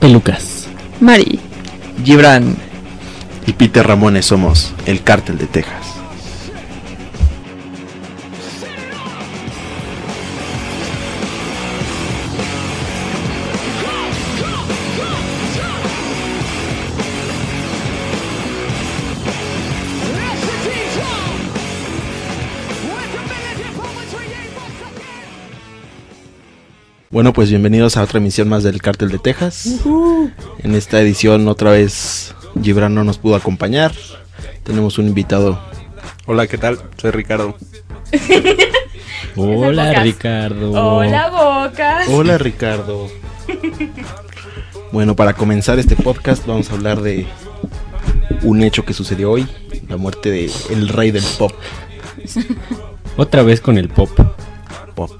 Pelucas. Mari. Gibran. Y Peter Ramones somos el cártel de Texas. Pues bienvenidos a otra emisión más del Cártel de Texas. En esta edición otra vez Gibran no nos pudo acompañar. Tenemos un invitado. Hola, ¿qué tal? Soy Ricardo. Hola. Ricardo. Hola, Bocas. Hola Ricardo. Bueno, para comenzar este podcast vamos a hablar de un hecho que sucedió hoy, la muerte de el rey del pop. Otra vez con el pop. Pop.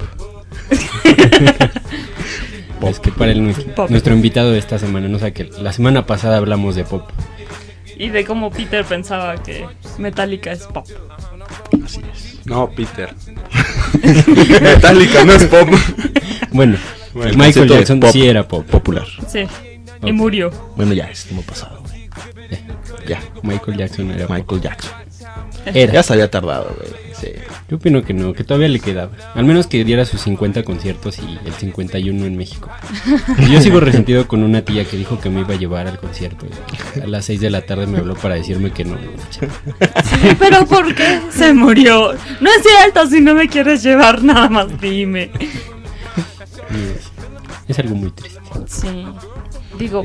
Para el, Pop. nuestro invitado de esta semana, no sé que la semana pasada hablamos de pop. Y de cómo Peter pensaba que Metallica es pop. Así es. No, Peter. Metallica no es pop. Bueno, Bueno, el Michael Jackson pop. sí era pop. Popular. Sí. Y murió. Bueno, ya es como pasado. güey. Ya. Michael Jackson era pop. Michael Jackson. Era. Ya se había tardado, güey. Sí. Yo opino que no, que todavía le quedaba. Al menos que diera sus 50 conciertos y el 51 en México. Y yo sigo resentido con una tía que dijo que me iba a llevar al concierto. a las 6 de la tarde me habló para decirme que no. Pero ¿por qué se murió? No es cierto, si no me quieres llevar, nada más dime. Y Es algo muy triste. Sí. Digo,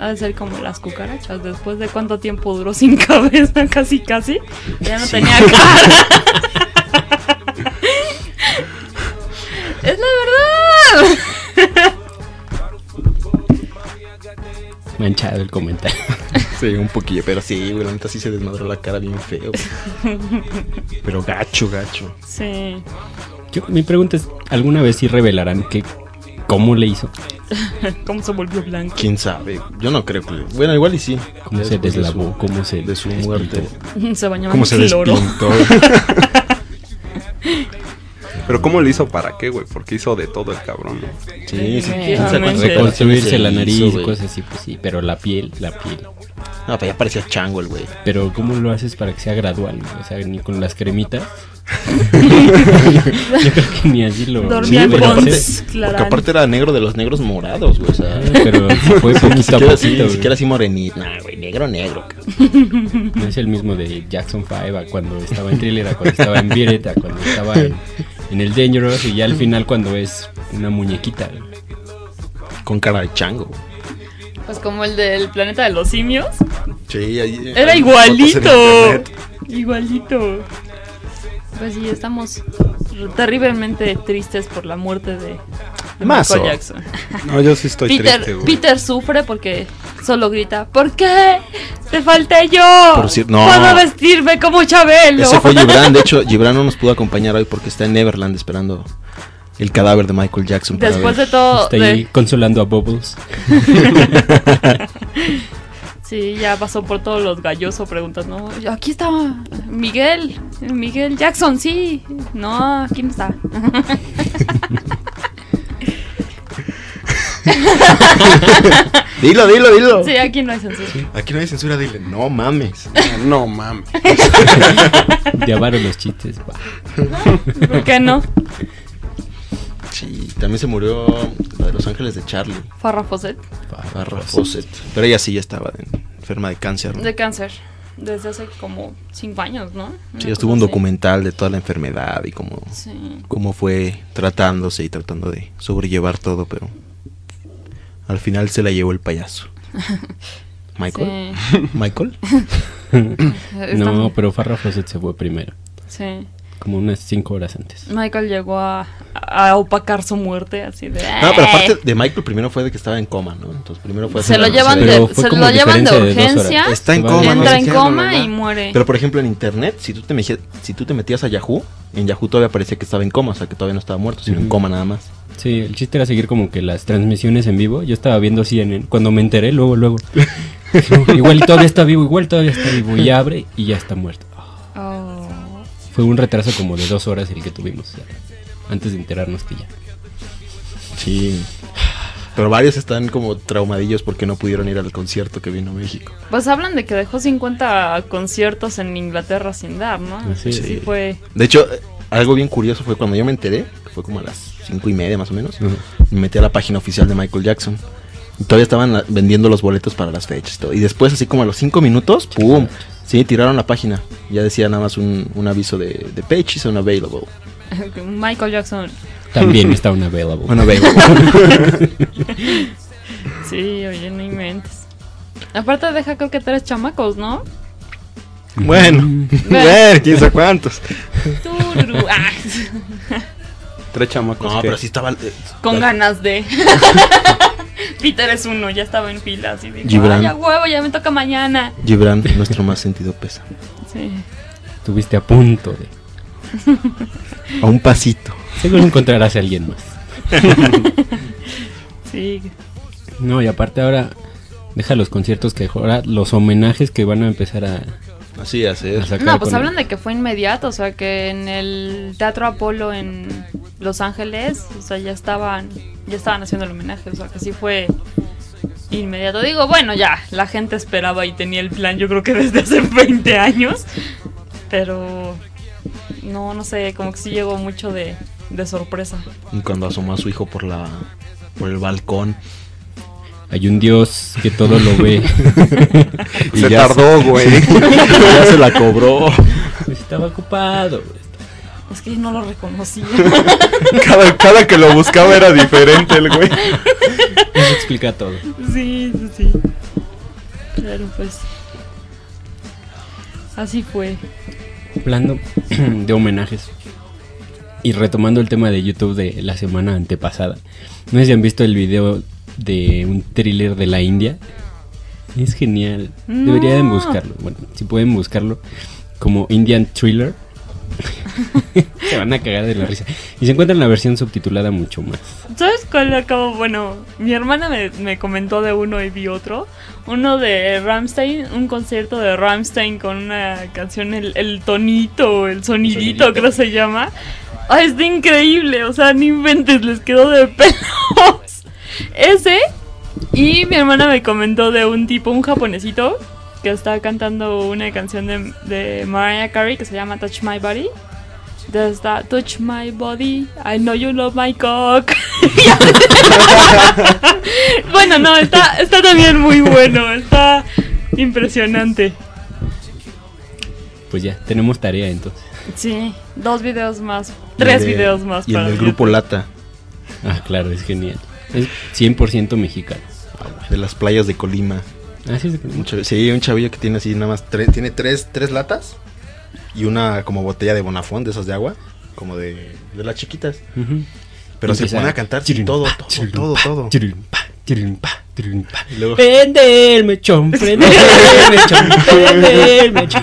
ha de ser como las cucarachas. Después de cuánto tiempo duró sin cabeza, casi casi. Ya no tenía cara. es la verdad. Manchado el comentario. Sí, un poquillo, pero sí, güey, la neta sí se desmadró la cara bien feo. Pero gacho, gacho. Sí. Yo- mi pregunta es, ¿alguna vez sí revelarán que cómo le hizo? ¿Cómo se volvió blanco? ¿Quién sabe? Yo no creo que... Bueno, igual y sí. ¿Cómo se deslavó? su- ¿Cómo se de su despintó? muerte. Se bañaba ¿Cómo en se cloro. despintó? Pero ¿cómo le hizo para qué, güey? Porque hizo de todo el cabrón, ¿no? Sí, sí. Reconstruirse la nariz, hizo, cosas así, pues sí, pero la piel, la piel. No, pero ya parecía chango el güey. Pero ¿cómo lo haces para que sea gradual? güey? O sea, ni con las cremitas. Yo creo que ni así lo... Dormía ni haces. Clarán. Porque aparte era negro de los negros morados, güey. O sea, Pero fue ni poquito a siquiera ni güey. siquiera así morenito. Nah, güey, negro, negro. No es el mismo de Jackson 5 a cuando estaba en Thriller, a cuando estaba en Beat It, a cuando estaba en, en el Dangerous y ya al final cuando es una muñequita. Con cara de chango. Pues como el del planeta de los simios. Sí, ahí. Era igualito. Igualito. Pues sí, estamos terriblemente tristes por la muerte de, de. Michael Jackson. No, yo sí estoy Peter, triste, güey. Peter sufre porque solo grita, ¿por qué? ¡Te falté yo! Por cier- no. ¡Puedo vestirme como Chabelo! Ese fue Gibran. De hecho, Gibran no nos pudo acompañar hoy porque está en Neverland esperando el cadáver de Michael Jackson. Después ver. de todo... Está ahí de- consolando a Bubbles. Sí, ya pasó por todos los gallosos preguntando, "No, aquí estaba Miguel, Miguel Jackson, sí. No, aquí no está. Dilo, dilo, dilo. Sí, aquí no hay censura. Aquí no hay censura, dile. No mames. No mames. Llevaron los chistes. va. ¿Por qué no? Sí, también se murió la de Los Ángeles de Charlie. Farrah Fawcett, Barra Fawcett. Pero ella sí ya estaba enferma de cáncer. ¿no? de cáncer, desde hace como cinco años, ¿no? Sí, Una estuvo un así. documental de toda la enfermedad y cómo, Sí. cómo fue tratándose y tratando de sobrellevar todo, pero al final se la llevó el payaso. ¿Michael? Sí. ¿Michael? No, pero Farrah Fawcett se fue primero. Sí. Como unas 5 horas antes. Michael llegó a, a opacar su muerte, así de... No, pero aparte de Michael primero fue de que estaba en coma, ¿no? Entonces primero fue Se lo llevan de, se lo llevan de urgencia, Está en coma, no entra en coma y muere. Pero por ejemplo en internet, si tú te, meji- si tú te metías a Yahoo, en Yahoo todavía parecía que estaba en coma, o sea que todavía no estaba muerto, sino en coma nada más. Sí, el chiste era seguir como que las transmisiones en vivo. Yo estaba viendo CNN. Cuando me enteré, luego, luego. igual todavía está vivo, igual todavía está vivo. Y abre y ya está muerto. Fue un retraso como de dos horas el que tuvimos. o sea, antes de enterarnos que ya. Sí. Pero varios están como traumadillos porque no pudieron ir al concierto que vino a México. Pues hablan de que dejó 50 conciertos en Inglaterra sin dar, ¿no? Así sí, es. fue. De hecho, algo bien curioso fue cuando yo me enteré, que fue como a las cinco y media más o menos, me metí a la página oficial de Michael Jackson. Y todavía estaban vendiendo los boletos para las fechas. y todo. Y después, así como a los cinco minutos, ¡pum! Sí, tiraron la página. Ya decía nada más un, un aviso de, de page is unavailable. Michael Jackson. También está un available. Unavailable. Sí, oye, no inventes. Aparte deja creo que tres chamacos, ¿no? Bueno, bueno, quién sabe cuántos. Tururú. Ah, Tres chamacos. no, que- pero sí estaba... eh, con ganas de. Peter es uno, ya estaba en fila así de. Gibran. Ay, a huevo, ya me toca mañana. Gibran, nuestro más sentido pesa. Sí. Estuviste a punto de. A un pasito. Seguro encontrarás a alguien más. Sí. No, y aparte ahora. Deja los conciertos que dejó. Ahora los homenajes que van a empezar a, Así hace. a sacar. No, pues hablan de que fue inmediato, o sea, que en el Teatro Apolo en Los Ángeles, o sea, ya estaban, ya estaban haciendo el homenaje, o sea, que sí fue inmediato. Digo, bueno, ya, la gente esperaba y tenía el plan, yo creo que desde hace 20 años, pero no, no sé, como que sí llegó mucho de, de sorpresa. Y cuando asomó a su hijo por la por el balcón. Hay un Dios que todo lo ve. Y Se ya tardó, güey. ya se la cobró. Estaba ocupado. güey. Es que yo no lo reconocía. cada, cada que lo buscaba era diferente el güey. Eso explica todo. sí, sí, sí. Pero pues, así fue. Hablando de homenajes y retomando el tema de YouTube de la semana antepasada. No sé si han visto el video de un thriller de la India. Es genial. Deberían buscarlo. Bueno, si pueden buscarlo como Indian Thriller. se van a cagar de la risa. Y se encuentran la versión subtitulada mucho más. ¿Sabes cuál acabo? Bueno, mi hermana me, me comentó de uno y vi otro. Uno de Ramstein, un concierto de Ramstein con una canción, el, el tonito, el sonidito, Sonidito. creo se llama. ¡Ay, está increíble! O sea, ni inventes, les quedó de pelos. Ese. Y mi hermana me comentó de un tipo, un japonesito, que está cantando una canción de, de Mariah Carey que se llama Touch My Body. Does that touch my body? I know you love my cock. bueno, no, está, está también muy bueno. Está impresionante. Pues ya, tenemos tarea entonces. Sí, dos videos más. Tres el de- videos más Y el para del YouTube. grupo Lata, Ah, claro, es genial. Es 100% mexicano. de las playas de Colima. Así es. Un chav- sí, un chavillo que tiene así nada más tres, tiene tres, tres latas y una como botella de Bonafón de esas de agua, como de, de las chiquitas. Pero se pone a cantar sí, chirin, todo, todo, chirin, todo, pa, todo. chirin, pa, luego- Prende el mechón, prende el mechón, prende el mechón.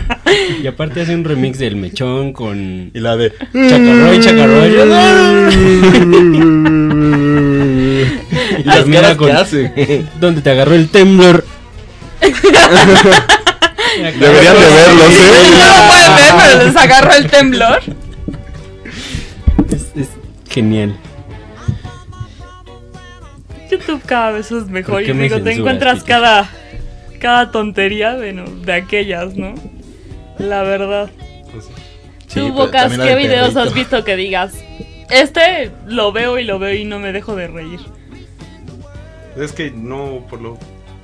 Y aparte hace un remix del mechón con Y la de Chacarroy, Chacarroy. Y las caras con hace. donde te agarró el temblor. Deberían de verlos, Sí, ¿eh? no lo pueden ver, pero les agarró el temblor. Es, es genial. YouTube cada vez es mejor. ¿Por Y digo, te encuentras cada, cada tontería bueno, de aquellas, ¿no? La verdad. Sí, Tú, Bocas, ¿qué videos perrito. has visto que digas? Este lo veo y lo veo y no me dejo de reír. Es que no, por lo,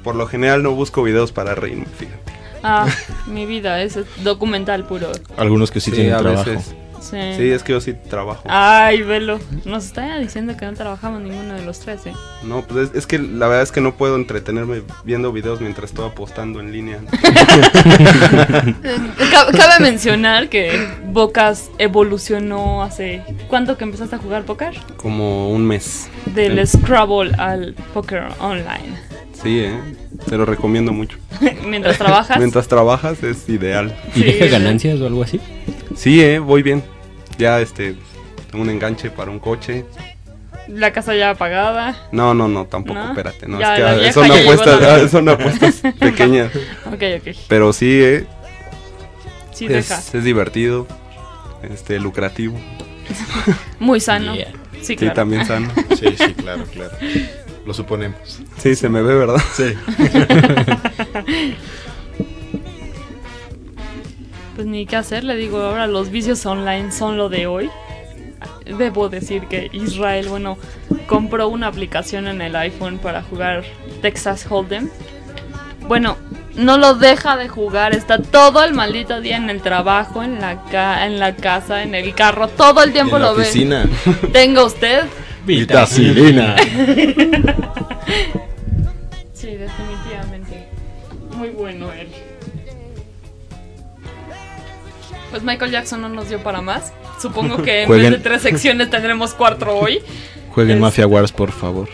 por lo general no busco videos para reírme, fíjate. Ah, mi vida, es documental puro. Algunos que sí, tienen a trabajo. veces. Sí. Sí, es que yo sí trabajo. Ay, velo. Nos está diciendo que no trabajamos ninguno de los tres, ¿eh? No, pues es, es que la verdad es que no puedo entretenerme viendo videos mientras estoy apostando en línea. Ca- Cabe mencionar que Bocas evolucionó hace... ¿Cuánto que empezaste a jugar póker? Como un mes. Del Scrabble al póker online. Sí, eh. Te lo recomiendo mucho. Mientras trabajas. Mientras trabajas es ideal. ¿Y Sí, deja ganancias o algo así? Sí, eh, voy bien. Ya este un enganche para un coche. La casa ya apagada. No, no, no, tampoco, ¿No? espérate, no, Ya, es que ah, vieja son apuestas, ah, son apuestas pequeñas, Ok, ok. pero sí, eh, Sí, deja. es, es divertido, este lucrativo, Muy sano. Yeah. Sí, sí, claro. también sano. Sí, sí, claro, claro. Lo suponemos. Sí, se me ve, ¿verdad? Sí. Pues ni qué hacer, le digo, ahora los vicios online son lo de hoy. Debo decir que Israel, bueno, compró una aplicación en el iPhone para jugar Texas Hold'em. Bueno, no lo deja de jugar, está todo el maldito día en el trabajo, en la, ca- en la casa, en el carro, todo el tiempo en la lo ve. oficina. Tenga usted. Vitacilina. Sí, definitivamente. Muy bueno él. Pues Michael Jackson no nos dio para más. Supongo que en vez de tres secciones tendremos cuatro hoy. Jueguen Es- Mafia Wars, por favor.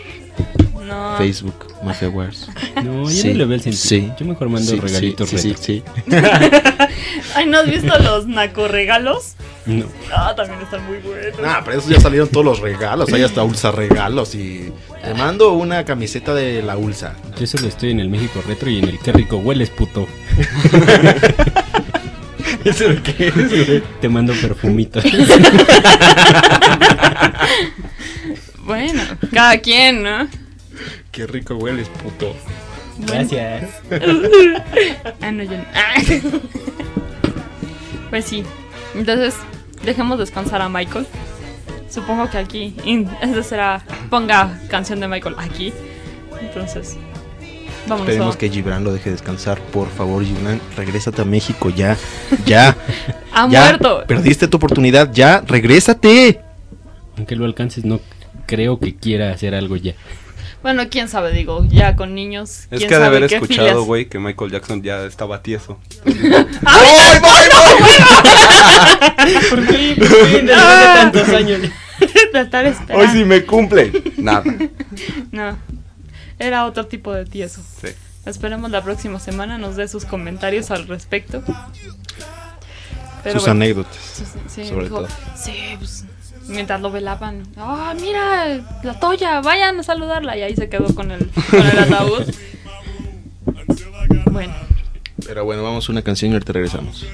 No. Facebook, Mafia Wars. No, yo Sí, no le veo el sentido. sí. Yo mejor mando Sí, regalitos sí, sí, Ay, ¿no has visto los naco regalos? No. Ah, también están muy buenos. Nah, pero esos ya salieron todos los regalos. Hay hasta Ulsa regalos. Y te mando una camiseta de la Ulsa. Yo solo estoy en el México Retro y en el Qué rico hueles, puto. ¿Eso de qué es, güey? Te mando perfumitos. Bueno, cada quien, ¿no? Qué rico hueles, puto. Gracias. Ah, no, yo no. Ah. Pues sí. Entonces, dejemos descansar a Michael. Supongo que aquí. Ese será. Ponga canción de Michael aquí. Entonces. Vamos Esperemos a. que Gibran lo deje descansar. Por favor, Gibran, regrésate a México ya. Ya. Ha ya. muerto. Perdiste tu oportunidad. Ya, regrésate. Aunque lo alcances, no creo que quiera hacer algo ya. Bueno, quién sabe, digo, ya con niños. Es que ha de haber qué escuchado, filias- güey, que Michael Jackson ya estaba tieso. ¿Por qué? Después de tantos años. Hoy sí me cumple. Nada. No. Era otro tipo de tieso. Sí. Esperemos la próxima semana nos dé sus comentarios al respecto. Pero Sus bueno, anécdotas. sí, sí, sobre dijo, todo. Sí, pues, mientras lo velaban. ¡Ah, mira! La Toya, vayan a saludarla. Y ahí se quedó con el, con el ataúd. Bueno, Pero bueno, vamos a una canción y ahorita regresamos.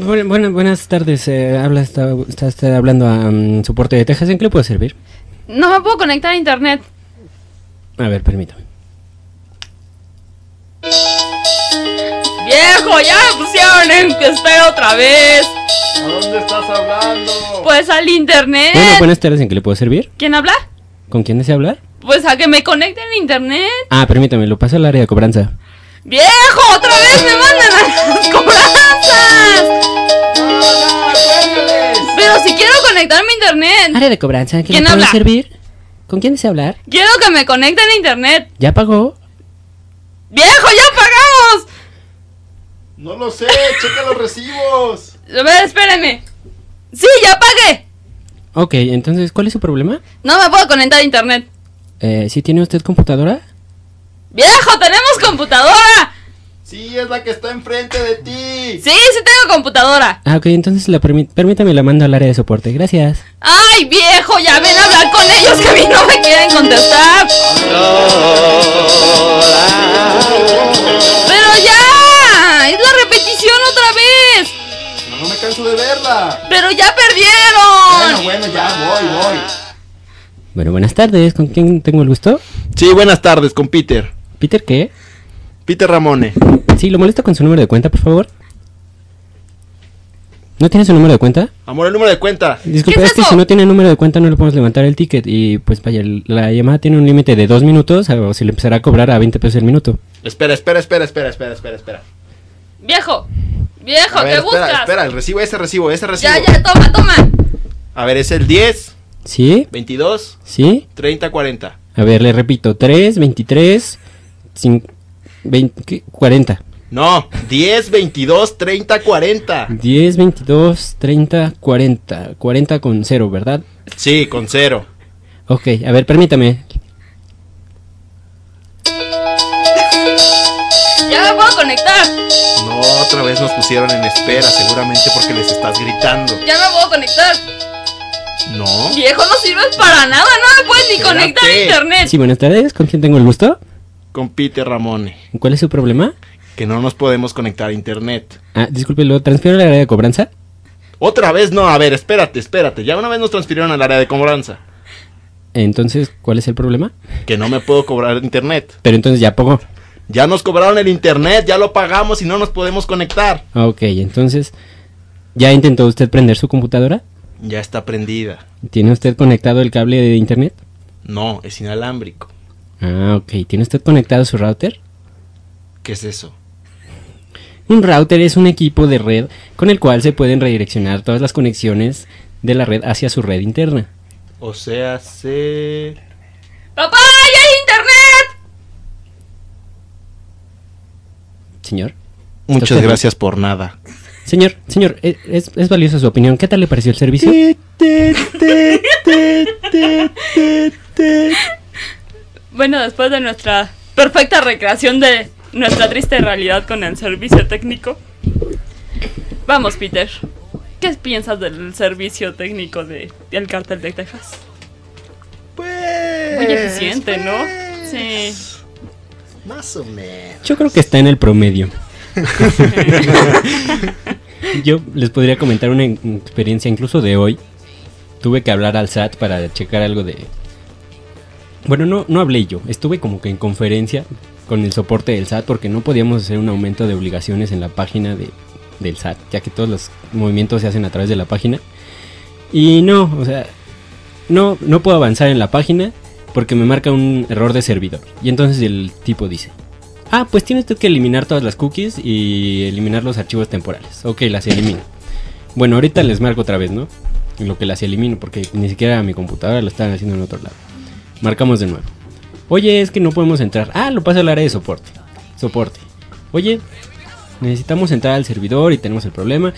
Bu- buena- buenas tardes, eh, habla, está, está usted hablando a mm, soporte de Texas, ¿en qué le puedo servir? No me puedo conectar a internet. A ver, permítame. Viejo, ya me pusieron en que espera otra vez. ¿A dónde estás hablando? Pues al internet. Bueno, buenas tardes, ¿en qué le puedo servir? ¿Quién habla? ¿Con quién desea hablar? Pues a que me conecten a internet. Ah, permítame, lo paso al área de cobranza. ¡Viejo! ¡Otra vez me mandan a las cobranzas! Pero si quiero conectarme a internet. Área de cobranza, ¿en qué ¿Quién le puedo habla? servir? ¿Con quién desea hablar? Quiero que me conecten a internet. ¿Ya pagó? ¡Viejo, ya pagamos! No lo sé, checa los recibos. A ver, espérenme. ¡Sí, ya pagué! Ok, entonces, ¿cuál es su problema? No me puedo conectar a internet. Eh, ¿Sí tiene usted computadora? ¡Viejo, tenemos computadora! Sí, es la que está enfrente de ti. Sí, sí tengo computadora. Ah, ok, entonces la permi- permítame la mando al área de soporte, gracias. ¡Ay, viejo! Ya ven a hablar con ellos que a mí no me quieren contestar. ¡Pero ya! ¡Es la repetición otra vez! No, no me canso de verla. ¡Pero ya perdieron! Bueno, bueno, ya voy, voy. Bueno, buenas tardes, ¿con quién tengo el gusto? Sí, buenas tardes, con Peter. ¿Peter qué? Peter Ramone. Sí, lo molesto con su número de cuenta, por favor. ¿No tiene su número de cuenta? Amor, el número de cuenta. Disculpe, ¿Qué es es, que si no tiene número de cuenta no le podemos levantar el ticket y pues vaya, la llamada tiene un límite de dos minutos o si le empezará a cobrar a 20 pesos el minuto. Espera, espera, espera, espera, espera, espera, espera. ¡Viejo! ¡Viejo, A ver, ¿qué espera, buscas? espera, el recibo, ese recibo, ese recibo. Ya, ya, toma, toma. A ver, es el 10, ¿Sí? 22, ¿Sí? 30, 40. A ver, le repito, 3, 23, 5, 20, ¿qué? 40. No, 10, 22, 30, 40. 10, 22, 30, 40. 40 con 0, ¿verdad? Sí, con cero. Ok, a ver, permítame. Ya me puedo conectar. No, otra vez nos pusieron en espera, seguramente porque les estás gritando. Ya me puedo conectar. No. Viejo, no sirves para nada. No me puedes ni Espérate. conectar a internet. Sí, buenas tardes, ¿con quién tengo el gusto? Con Peter Ramone. ¿Cuál es su problema? Que no nos podemos conectar a internet. Ah, disculpe, ¿lo transfiero al área de cobranza? Otra vez no, a ver, espérate, espérate. Ya una vez nos transfirieron al área de cobranza. Entonces, ¿cuál es el problema? Que no me puedo cobrar internet. Pero entonces ya pagó. Ya nos cobraron el internet, ya lo pagamos y no nos podemos conectar. Ok, entonces, ¿ya intentó usted prender su computadora? Ya está prendida. ¿Tiene usted conectado el cable de internet? No, es inalámbrico. Ah, ok. ¿Tiene usted conectado su router? ¿Qué es eso? Un router es un equipo de red con el cual se pueden redireccionar todas las conexiones de la red hacia su red interna. O sea, se... ¡Papá, ya hay internet! Señor. Muchas gracias por nada. Señor, señor, e- es, es valiosa su opinión. ¿Qué tal le pareció el servicio? Bueno, después de nuestra perfecta recreación de nuestra triste realidad con el servicio técnico. Vamos, Peter. ¿Qué piensas del servicio técnico de, del cartel de Texas? Pues. Muy eficiente, ¿no? pues, Sí. Más o menos. Yo creo que está en el promedio. Yo les podría comentar una experiencia incluso de hoy. Tuve que hablar al SAT para checar algo de... Bueno, no, no hablé yo. Estuve como que en conferencia con el soporte del SAT porque no podíamos hacer un aumento de obligaciones en la página de, del SAT, ya que todos los movimientos se hacen a través de la página. Y no, o sea, no, no puedo avanzar en la página porque me marca un error de servidor. Y entonces el tipo dice, ah, pues tiene usted que eliminar todas las cookies y eliminar los archivos temporales. Ok, las elimino. Bueno, ahorita les marco otra vez, ¿no? Lo que las elimino porque ni siquiera mi computadora lo estaban haciendo en otro lado. Marcamos de nuevo. Oye, es que no podemos entrar. Ah, lo pasa al área de soporte. Soporte. Oye, necesitamos entrar al servidor y tenemos el problema.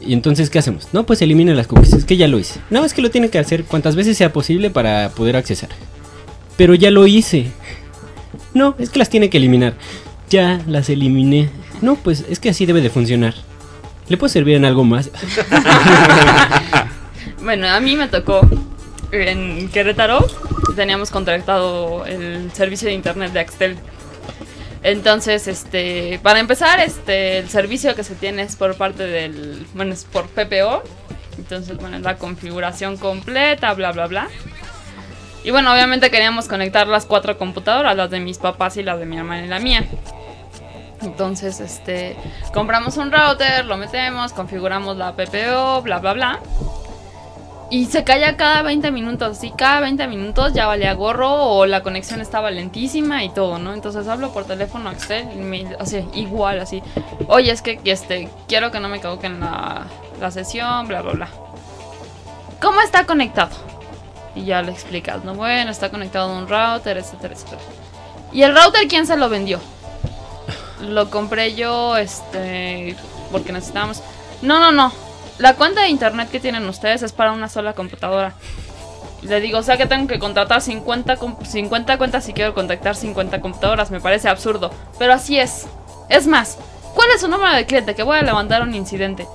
Y entonces, ¿qué hacemos? No, pues elimina las cookies. Es que ya lo hice. No, es que lo tiene que hacer cuantas veces sea posible para poder accesar. Pero ya lo hice. No, es que las tiene que eliminar. Ya las eliminé. No, pues es que así debe de funcionar. ¿Le puede servir en algo más? Bueno, a mí me tocó en Querétaro. Teníamos contratado el servicio de internet de Axtel. Entonces, este, para empezar, este, el servicio que se tiene es por parte del, bueno, es por PPO. Entonces, bueno, la configuración completa, bla, bla, bla. Y bueno, obviamente queríamos conectar las cuatro computadoras, las de mis papás y las de mi hermana y la mía. Entonces, este, compramos un router, lo metemos, configuramos la PPO, bla, bla, bla. Y se caía cada 20 minutos. Y cada 20 minutos ya valía gorro o la conexión estaba lentísima y todo, ¿no? Entonces hablo por teléfono a Excel y me, o igual así. Oye, es que este, quiero que no me caduquen la, la sesión, bla, bla, bla. ¿Cómo está conectado? Y ya le explicas, ¿no? Bueno, está conectado a un router, etcétera, etcétera. ¿Y el router quién se lo vendió? Lo compré yo, este, porque necesitábamos... No, no, no. La cuenta de internet que tienen ustedes es para una sola computadora. Le digo, o sea que tengo que contratar 50, com- 50 cuentas si quiero contactar 50 computadoras. Me parece absurdo. Pero así es. Es más, ¿cuál es su número de cliente? Que voy a levantar un incidente.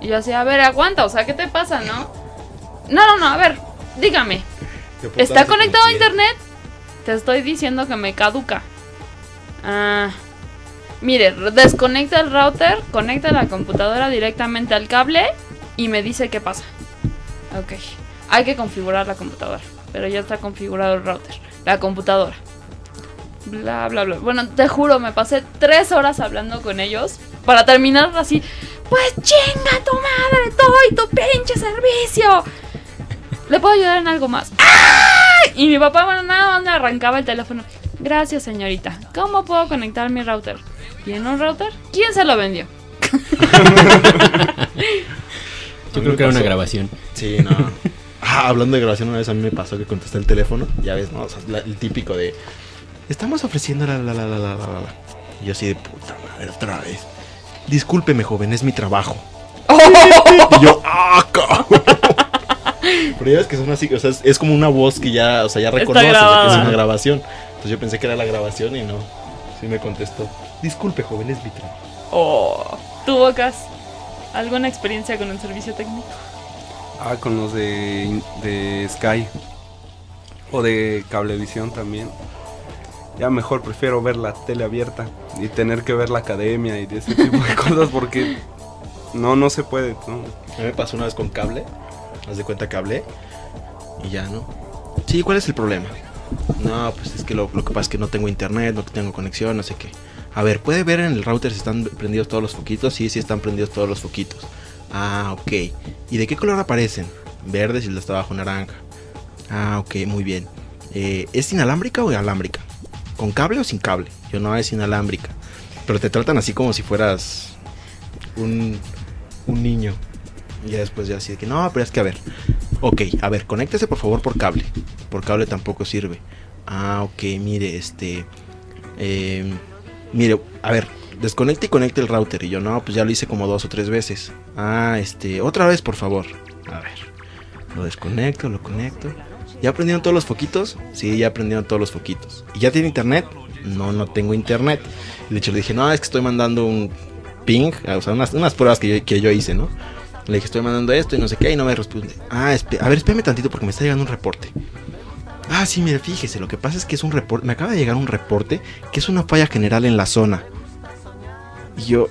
Y yo así, a ver, aguanta, o sea, ¿qué te pasa, no? No, no, no, a ver, dígame. ¿Está conectado a internet? Te estoy diciendo que me caduca. Ah. Mire, desconecta el router, conecta la computadora directamente al cable y me dice qué pasa. Ok. Hay que configurar la computadora. Pero ya está configurado el router. La computadora. Bla, bla, bla. Bueno, te juro, me pasé tres horas hablando con ellos para terminar así. Pues chinga tu madre, doy tu pinche servicio. ¿Le puedo ayudar en algo más? ¡Ah! Y mi papá, bueno, nada más me arrancaba el teléfono. Gracias, señorita. ¿Cómo puedo conectar mi router? ¿Tiene un router? ¿Quién se lo vendió? Yo creo que era una grabación. Sí, no. Ah, hablando de grabación, una vez a mí me pasó que contesté el teléfono. Ya ves, ¿no? O sea, la- el típico de. Estamos ofreciendo la la la la la la la. la". Y yo así de puta madre, otra vez. Discúlpeme, joven, es mi trabajo. Y yo, ¡ah, cabrón! Pero ya ves que son así, o sea, es, es como una voz que ya, o sea, ya reconoce de que es grabada. una grabación. Entonces yo pensé que era la grabación y no. Sí me contestó. Disculpe, joven, es mi trabajo. Oh. ¿Tú, Bocas? ¿Alguna experiencia con el servicio técnico? Ah, con los de, de Sky. O de Cablevisión también. Ya mejor prefiero ver la tele abierta y tener que ver la academia y de ese tipo de cosas porque no, no se puede. ¿no? A mí me pasó una vez con cable. Haz de cuenta que hablé. Y ya, ¿no? Sí, ¿cuál es el problema? No, pues es que lo, lo que pasa es que no tengo internet, no tengo conexión, no sé qué. A ver, ¿puede ver en el router si están prendidos todos los foquitos? Sí, sí están prendidos todos los foquitos. Ah, ok. ¿Y de qué color aparecen? Verde si de hasta abajo naranja. Ah, ok, muy bien. Eh, ¿Es inalámbrica o alámbrica? ¿Con cable o sin cable? Yo no, es inalámbrica. Pero te tratan así como si fueras un, un niño. Y ya después ya así de que no, pero es que a ver. Ok, a ver, conéctese por favor por cable. Por cable tampoco sirve. Ah, ok, mire, este. eh, mire, a ver, desconecte y conecte el router. Y yo, no, pues ya lo hice como dos o tres veces. Ah, este, otra vez, por favor. A ver, lo desconecto, lo conecto. ¿Ya aprendieron todos los foquitos? Sí, ya aprendieron todos los foquitos. ¿Y ya tiene internet? No, no tengo internet. De hecho le dije, no, es que estoy mandando un ping, o sea, unas, pruebas que yo, que yo hice, ¿no? Le dije, estoy mandando esto y no sé qué, y no me responde. Ah, a ver, espérame tantito porque me está llegando un reporte. Ah, sí, mire, fíjese, lo que pasa es que es un reporte, me acaba de llegar un reporte que es una falla general en la zona. Y yo,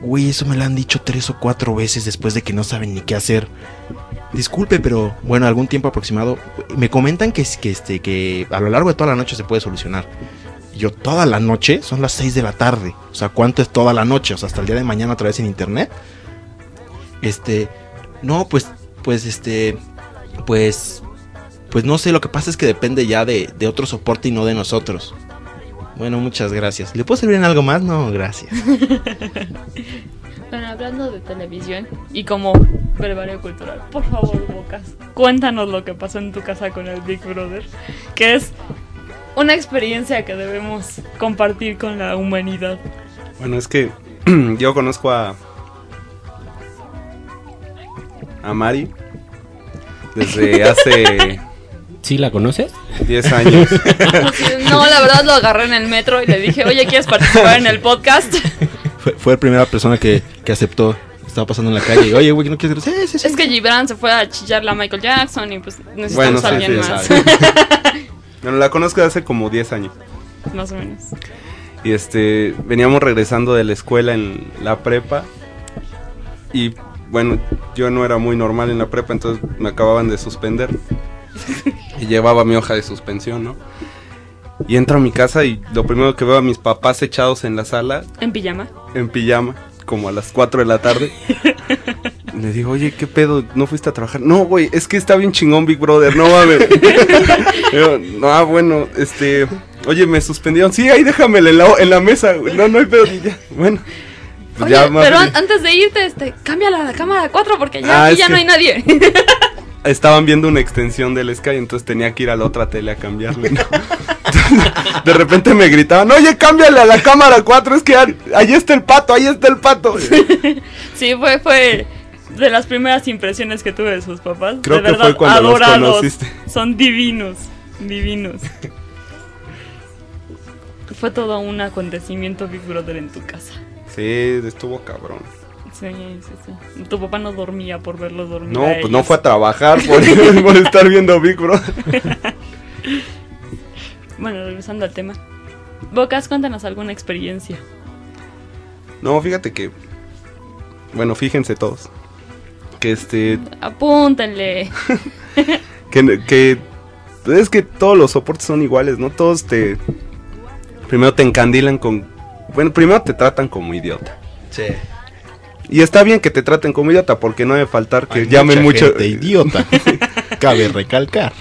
güey, eso me lo han dicho tres o cuatro veces después de que no saben ni qué hacer. Disculpe, pero bueno, algún tiempo aproximado. Me comentan que, que, este, que a lo largo de toda la noche se puede solucionar. Yo, toda la noche, son las 6 de la tarde. O sea, ¿cuánto es toda la noche? O sea, hasta el día de mañana otra vez en internet. Este, no, pues, pues, este, pues, pues no sé, lo que pasa es que depende ya de, de otro soporte y no de nosotros. Bueno, muchas gracias. ¿Le puedo servir en algo más? No, gracias. Bueno, hablando de televisión y como brevario cultural, por favor, Bocas, cuéntanos lo que pasó en tu casa con el Big Brother, que es una experiencia que debemos compartir con la humanidad. Bueno, es que yo conozco a. a Mari desde hace ¿Sí la conoces? 10 años. No, la verdad lo agarré en el metro y le dije, oye, ¿quieres participar en el podcast? Fue, fue la primera persona que, que aceptó. Estaba pasando en la calle y, oye, güey, ¿no quieres? Sí, sí, sí. Es que Gibran se fue a chillarle a Michael Jackson y pues Bueno, necesitamos sí, a alguien sí, más. Bueno, la conozco de hace como 10 años. más o menos. Y este, veníamos regresando de la escuela en la prepa. Y bueno, yo no era muy normal en la prepa, entonces me acababan de suspender. Y llevaba mi hoja de suspensión, ¿no? Y entro a mi casa y lo primero que veo a mis papás echados en la sala, En pijama. en pijama, como a las 4 de la tarde. Le digo, oye, ¿qué pedo? ¿No fuiste a trabajar? No, güey, es que está bien chingón Big Brother, no mames. No, ah, bueno, este... Oye, me suspendieron. Sí, ahí déjamela en la, en la mesa, güey. No, no hay pedo. ya. Bueno. pues Oye, ya pero antes de irte, este, cámbiala a la cámara 4 porque ya Ah, aquí ya que- no hay nadie. Estaban viendo una extensión del Sky, entonces tenía que ir a la otra tele a cambiarle. ¿no? Entonces, de repente me gritaban, oye, cámbiale a la cámara 4, es que ahí está el pato, ahí está el pato. sí, fue, fue de las primeras impresiones que tuve de sus papás. Creo de que verdad, fue cuando los adorados. conociste. Son divinos, divinos. fue todo un acontecimiento Big Brother en tu casa. Sí, estuvo cabrón. Sí, sí, sí. Tu papá no dormía por verlos dormir. No, a pues no fue a trabajar por, por estar viendo Big Brother. Bueno, regresando al tema. Bocas, cuéntanos alguna experiencia. No, fíjate que. Bueno, fíjense todos. Que este. Apúntenle. Que, que. Es que todos los soportes son iguales, ¿no? Todos te. Primero te encandilan con. Bueno, primero te tratan como idiota. Sí. Y está bien que te traten como idiota, porque no debe faltar que Hay llamen mucha mucho. gente idiota. Cabe recalcar.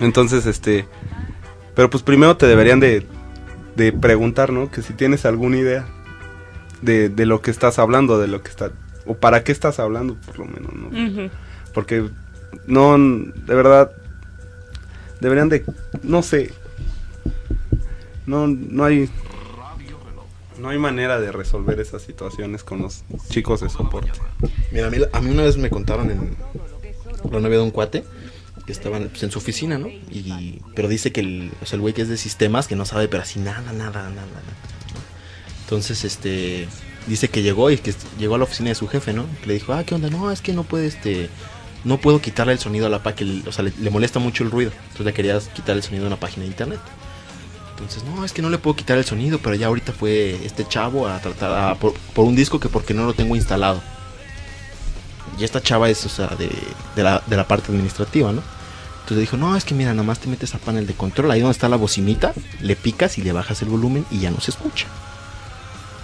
Entonces, este. Pero pues primero te deberían de. De preguntar, ¿no? Que si tienes alguna idea. De, de lo que estás hablando, de lo que está. O para qué estás hablando, por lo menos, ¿no? Porque no, de verdad, deberían de, no sé, no, no hay, no hay manera de resolver esas situaciones con los chicos de soporte. Mira, a mí, a mí una vez me contaron en la novia de un cuate que estaban pues, en su oficina, ¿no? Y, pero dice que el, o sea, el güey que es de sistemas que no sabe, pero así nada, nada, nada, nada. Entonces, este, dice que llegó y que llegó a la oficina de su jefe, ¿no? Le dijo, ah, ¿qué onda? No, es que no puede, este, no puedo quitarle el sonido a la página, o sea, le, le molesta mucho el ruido. Entonces le querías quitar el sonido a una página de internet. Entonces, no, es que no le puedo quitar el sonido, pero ya ahorita fue este chavo a tratar por, un disco que porque no lo tengo instalado. Y esta chava es, o sea, de, la, de la parte administrativa, ¿no? Entonces dijo, no, es que mira, nada más te metes a panel de control, ahí donde está la bocinita, le picas y le bajas el volumen y ya no se escucha.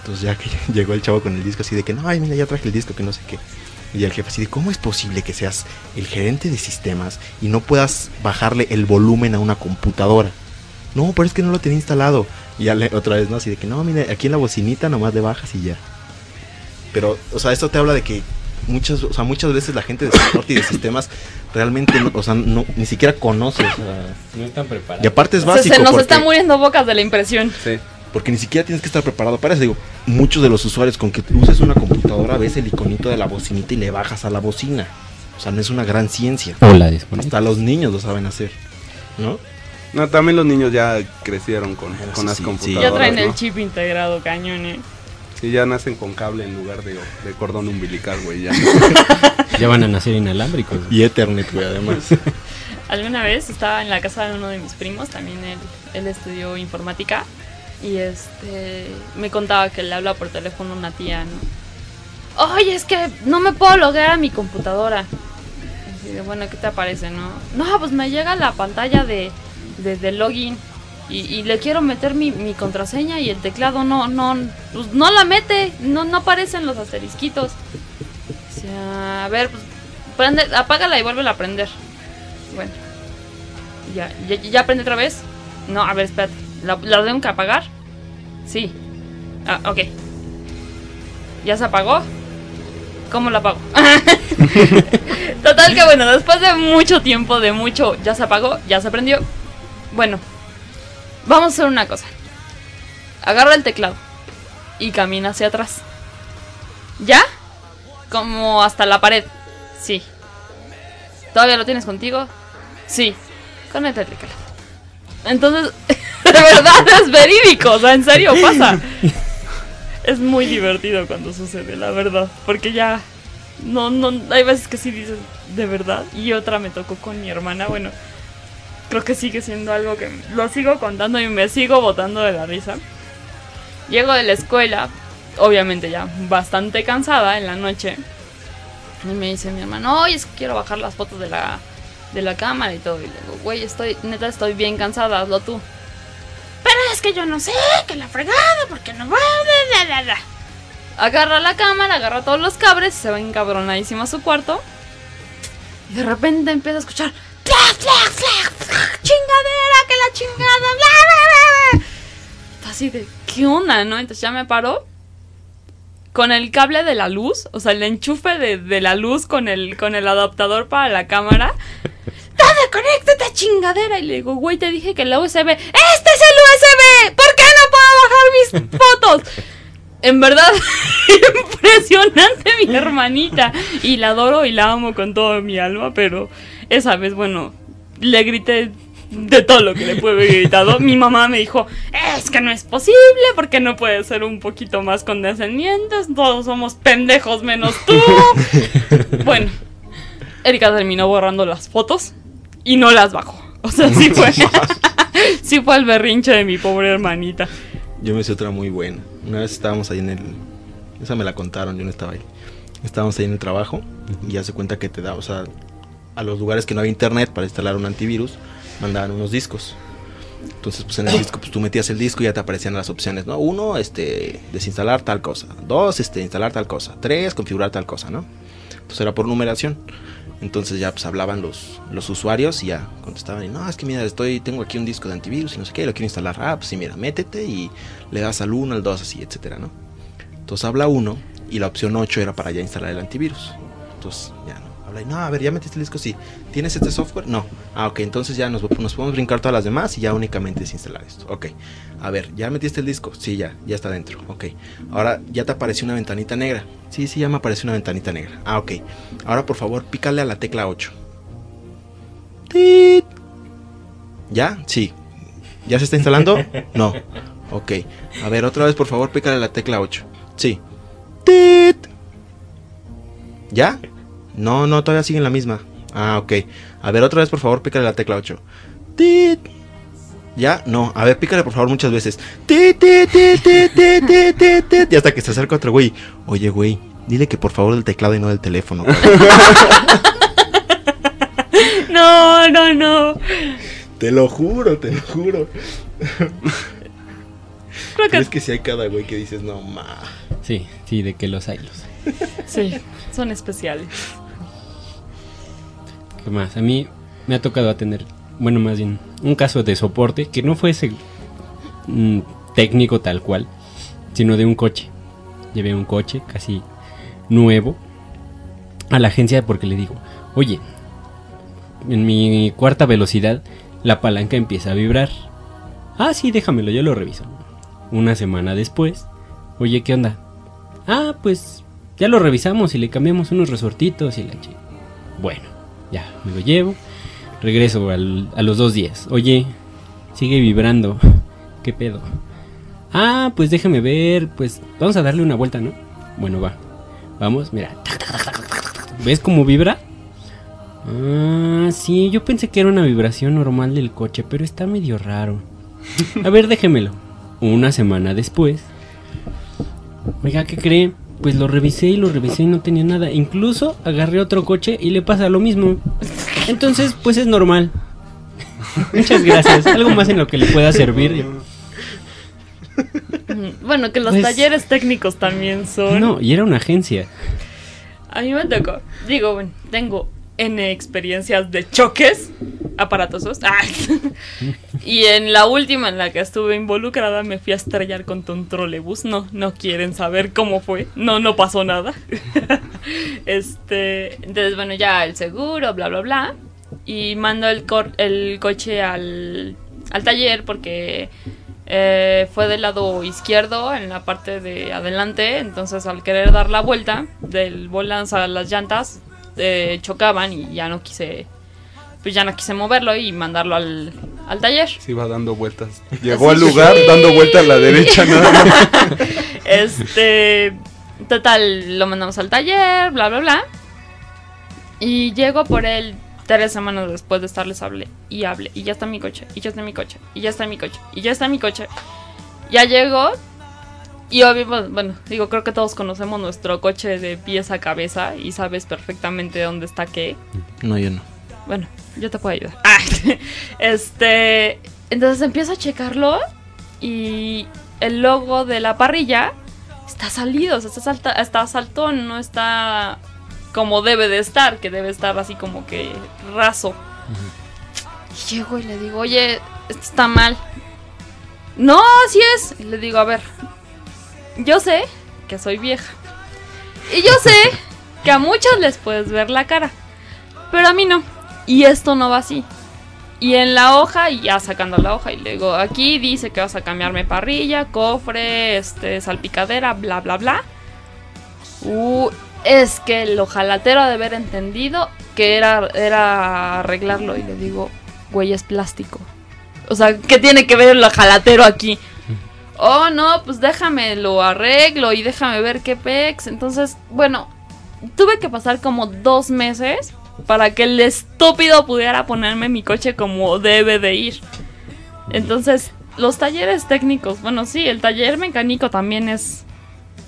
Entonces ya que llegó el chavo con el disco así de que, no, ay, mira, ya traje el disco, que no sé qué. Y el jefe así de, ¿cómo es posible que seas el gerente de sistemas y no puedas bajarle el volumen a una computadora? No, pero es que no lo tenía instalado. Y ya le, otra vez, ¿no? Así de que, no, mira, aquí en la bocinita nomás le bajas y ya. Pero, o sea, esto te habla de que muchas, o sea, muchas veces la gente de soporte y de sistemas realmente, no- o sea, no, ni siquiera conoce. o sea, No están preparados. y aparte es básico. se nos porque- está muriendo Bocas de la impresión. Sí. Porque ni siquiera tienes que estar preparado para eso. Digo, muchos de los usuarios con que tú uses una computadora ves el iconito de la bocinita y le bajas a la bocina. O sea, no es una gran ciencia. O la desconectas. Hasta los niños lo saben hacer. ¿No? No, también los niños ya crecieron con, con las sí, sí. computadoras. Ya traen ¿no? el chip integrado, cañón, ¿eh? Sí, ya nacen con cable en lugar de, de cordón umbilical, güey. Ya. Ya van a nacer inalámbricos. Y Ethernet, güey, además. Alguna vez estaba en la casa de uno de mis primos, también él, él estudió informática y este me contaba que le habla por teléfono a una tía, ¿no? Oye, es que no me puedo loguear a mi computadora. Así de, bueno, ¿qué te aparece, no? No, pues me llega la pantalla de, de, de login y, le quiero meter mi, mi contraseña y el teclado no, no, pues no la mete, no, no aparecen los asterisquitos. A ver, pues, prende, apágala y vuélvela a prender. Bueno. Ya, ya, ya otra vez. No, a ver, espérate. ¿La, la tengo que apagar? Sí. Ah, ok. ¿Ya se apagó? ¿Cómo la apago? Total que bueno, después de mucho tiempo, de mucho, ya se apagó, ya se prendió. Bueno, vamos a hacer una cosa. Agarra el teclado y camina hacia atrás. ¿Ya? Como hasta la pared. Sí. ¿Todavía lo tienes contigo? Sí. Conecta el teclado. Entonces, de verdad es verídico, o sea, en serio pasa. Es muy divertido cuando sucede, la verdad, porque ya no no hay veces que sí dices de verdad y otra me tocó con mi hermana, bueno, creo que sigue siendo algo que lo sigo contando y me sigo botando de la risa. Llego de la escuela, obviamente ya bastante cansada en la noche. Y me dice mi hermano, oye, es que quiero bajar las fotos de la, de la cámara y todo. Y le digo, güey, estoy, neta, estoy bien cansada, hazlo tú. Pero es que yo no sé, que la fregada, porque no va, bla, bla, bla, bla". Agarra la cámara, agarra todos los cabres, se va encabronadísimo a su cuarto. Y de repente empieza a escuchar, chingadera, que la chingada, bla, bla, bla". Está así de, ¿qué onda, no? Entonces ya me paró con el cable de la luz, o sea, el enchufe de, de la luz con el, con el adaptador para la cámara. ¡Dale, conéctate, chingadera! Y le digo, güey, te dije que la USB. ¡Este es el USB! ¿Por qué no puedo bajar mis fotos? En verdad, impresionante mi hermanita. Y la adoro y la amo con toda mi alma, pero esa vez, bueno, le grité de todo lo que le pude haber gritado. Mi mamá me dijo, es que no es posible, porque no puede ser un poquito más condescendientes, todos somos pendejos menos tú. bueno, Erika terminó borrando las fotos y no las bajó. O sea, sí fue, sí fue el berrinche de mi pobre hermanita. Yo me hice otra muy buena. Una vez estábamos ahí en el. Esa me la contaron, yo no estaba ahí. Estábamos ahí en el trabajo y ya se cuenta que te da, o sea, a los lugares que no había internet para instalar un antivirus, mandaban unos discos. Entonces, pues en el disco, pues tú metías el disco y ya te aparecían las opciones, ¿no? Uno, este, desinstalar tal cosa. Dos, este, instalar tal cosa. Tres, configurar tal cosa, ¿no? Entonces era por numeración. Entonces ya pues hablaban los, los usuarios y ya contestaban y no, es que mira, estoy, tengo aquí un disco de antivirus y no sé qué, lo quiero instalar. Ah, pues sí, mira, métete y le das al 1, al 2, así, etcétera, ¿no? Entonces habla uno y la opción 8 era para ya instalar el antivirus. Entonces ya. Habla no, a ver, ya metiste el disco, sí. ¿Tienes este software? No. Ah, ok, entonces ya nos podemos brincar todas las demás y ya únicamente es instalar esto. Ok. A ver, ¿ya metiste el disco? Sí, ya, ya está dentro. Ok. Ahora ya te apareció una ventanita negra. Sí, sí, ya me apareció una ventanita negra. Ah, ok. Ahora por favor, pícale a la tecla 8. ¡Tit! ¿Ya? Sí. ¿Ya se está instalando? No. Ok. A ver, otra vez por favor, pícale a la tecla 8. Sí. ¡Tit! ¿Ya? No, no, todavía sigue en la misma. Ah, ok. A ver, otra vez por favor, pícale la tecla 8. ¡Tit! ¿Ya? No. A ver, pícale por favor muchas veces. ¡Tit, tit, tit, tit, tit, tit, tit, tit! Y hasta que se acerca otro güey. Oye, güey, dile que por favor del teclado y no del teléfono. cabrón". No, no, no. te lo juro, te lo juro. Creo que Es que si hay cada güey que dices, no, ma. Sí, sí, de que los hay, los hay. sí, son especiales. ¿Qué más? A mí me ha tocado tener, bueno, más bien, un caso de soporte que no fuese mm, técnico tal cual, sino de un coche. Llevé un coche casi nuevo a la agencia porque le digo, oye, en mi cuarta velocidad la palanca empieza a vibrar. Ah, sí, déjamelo, yo lo reviso. Una semana después, oye, ¿qué onda? Ah, pues ya lo revisamos y le cambiamos unos resortitos y la chica. Bueno, ya, me lo llevo. Regreso al- a los dos días. Oye, sigue vibrando. ¿Qué pedo? Ah, pues déjame ver. Pues vamos a darle una vuelta, ¿no? Bueno, va. Vamos, mira. ¿Ves cómo vibra? Ah, sí, yo pensé que era una vibración normal del coche, pero está medio raro. A ver, déjemelo. Una semana después. Oiga, ¿qué cree? Pues lo revisé y lo revisé y no tenía nada. Incluso agarré otro coche y le pasa lo mismo. Entonces, pues es normal. Muchas gracias. Algo más en lo que le pueda servir. Mm, Bueno, que los Pues- talleres técnicos también son. No, y era una agencia. A mí me tocó. Digo, bueno, tengo N experiencias de choques aparatosos. Ay. y en la última en la que estuve involucrada me fui a estrellar contra un trolebús. No, no quieren saber cómo fue. No, no pasó nada. este, entonces, bueno, ya el seguro, bla, bla, bla. Y mando el, cor- el coche al, al taller porque eh, fue del lado izquierdo en la parte de adelante. Entonces, al querer dar la vuelta del volante a las llantas, eh, chocaban y ya no quise. Pues ya no quise moverlo y mandarlo al, al taller. Se iba dando vueltas. Llegó al lugar dando vueltas a la derecha nada más. Este. Total, lo mandamos al taller, bla, bla, bla. Y llego por él tres semanas después de estarles hable y hable. Y ya está mi coche, y ya está mi coche, y ya está mi coche, y ya está mi coche. Ya llegó. Y pues, bueno, digo, creo que todos conocemos nuestro coche de pies a cabeza y sabes perfectamente dónde está qué. No, yo no. Bueno, yo te puedo ayudar. Ah, este. Entonces empiezo a checarlo y el logo de la parrilla está salido, o sea, está, salta- está saltón, no está como debe de estar, que debe estar así como que raso. Y llego y le digo, oye, esto está mal. No, así es. Y le digo, a ver, yo sé que soy vieja. Y yo sé que a muchos les puedes ver la cara. Pero a mí no. Y esto no va así. Y en la hoja, y ya sacando la hoja, y le digo, aquí dice que vas a cambiarme parrilla, cofre, este, salpicadera, bla, bla, bla. Uh, es que el ojalatero ha de haber entendido que era, era arreglarlo. Y le digo, güey, es plástico. O sea, ¿qué tiene que ver el ojalatero aquí? Oh, no, pues déjame, lo arreglo y déjame ver qué pex. Entonces, bueno, tuve que pasar como dos meses para que el estúpido pudiera ponerme mi coche como debe de ir. Entonces, los talleres técnicos, bueno, sí, el taller mecánico también es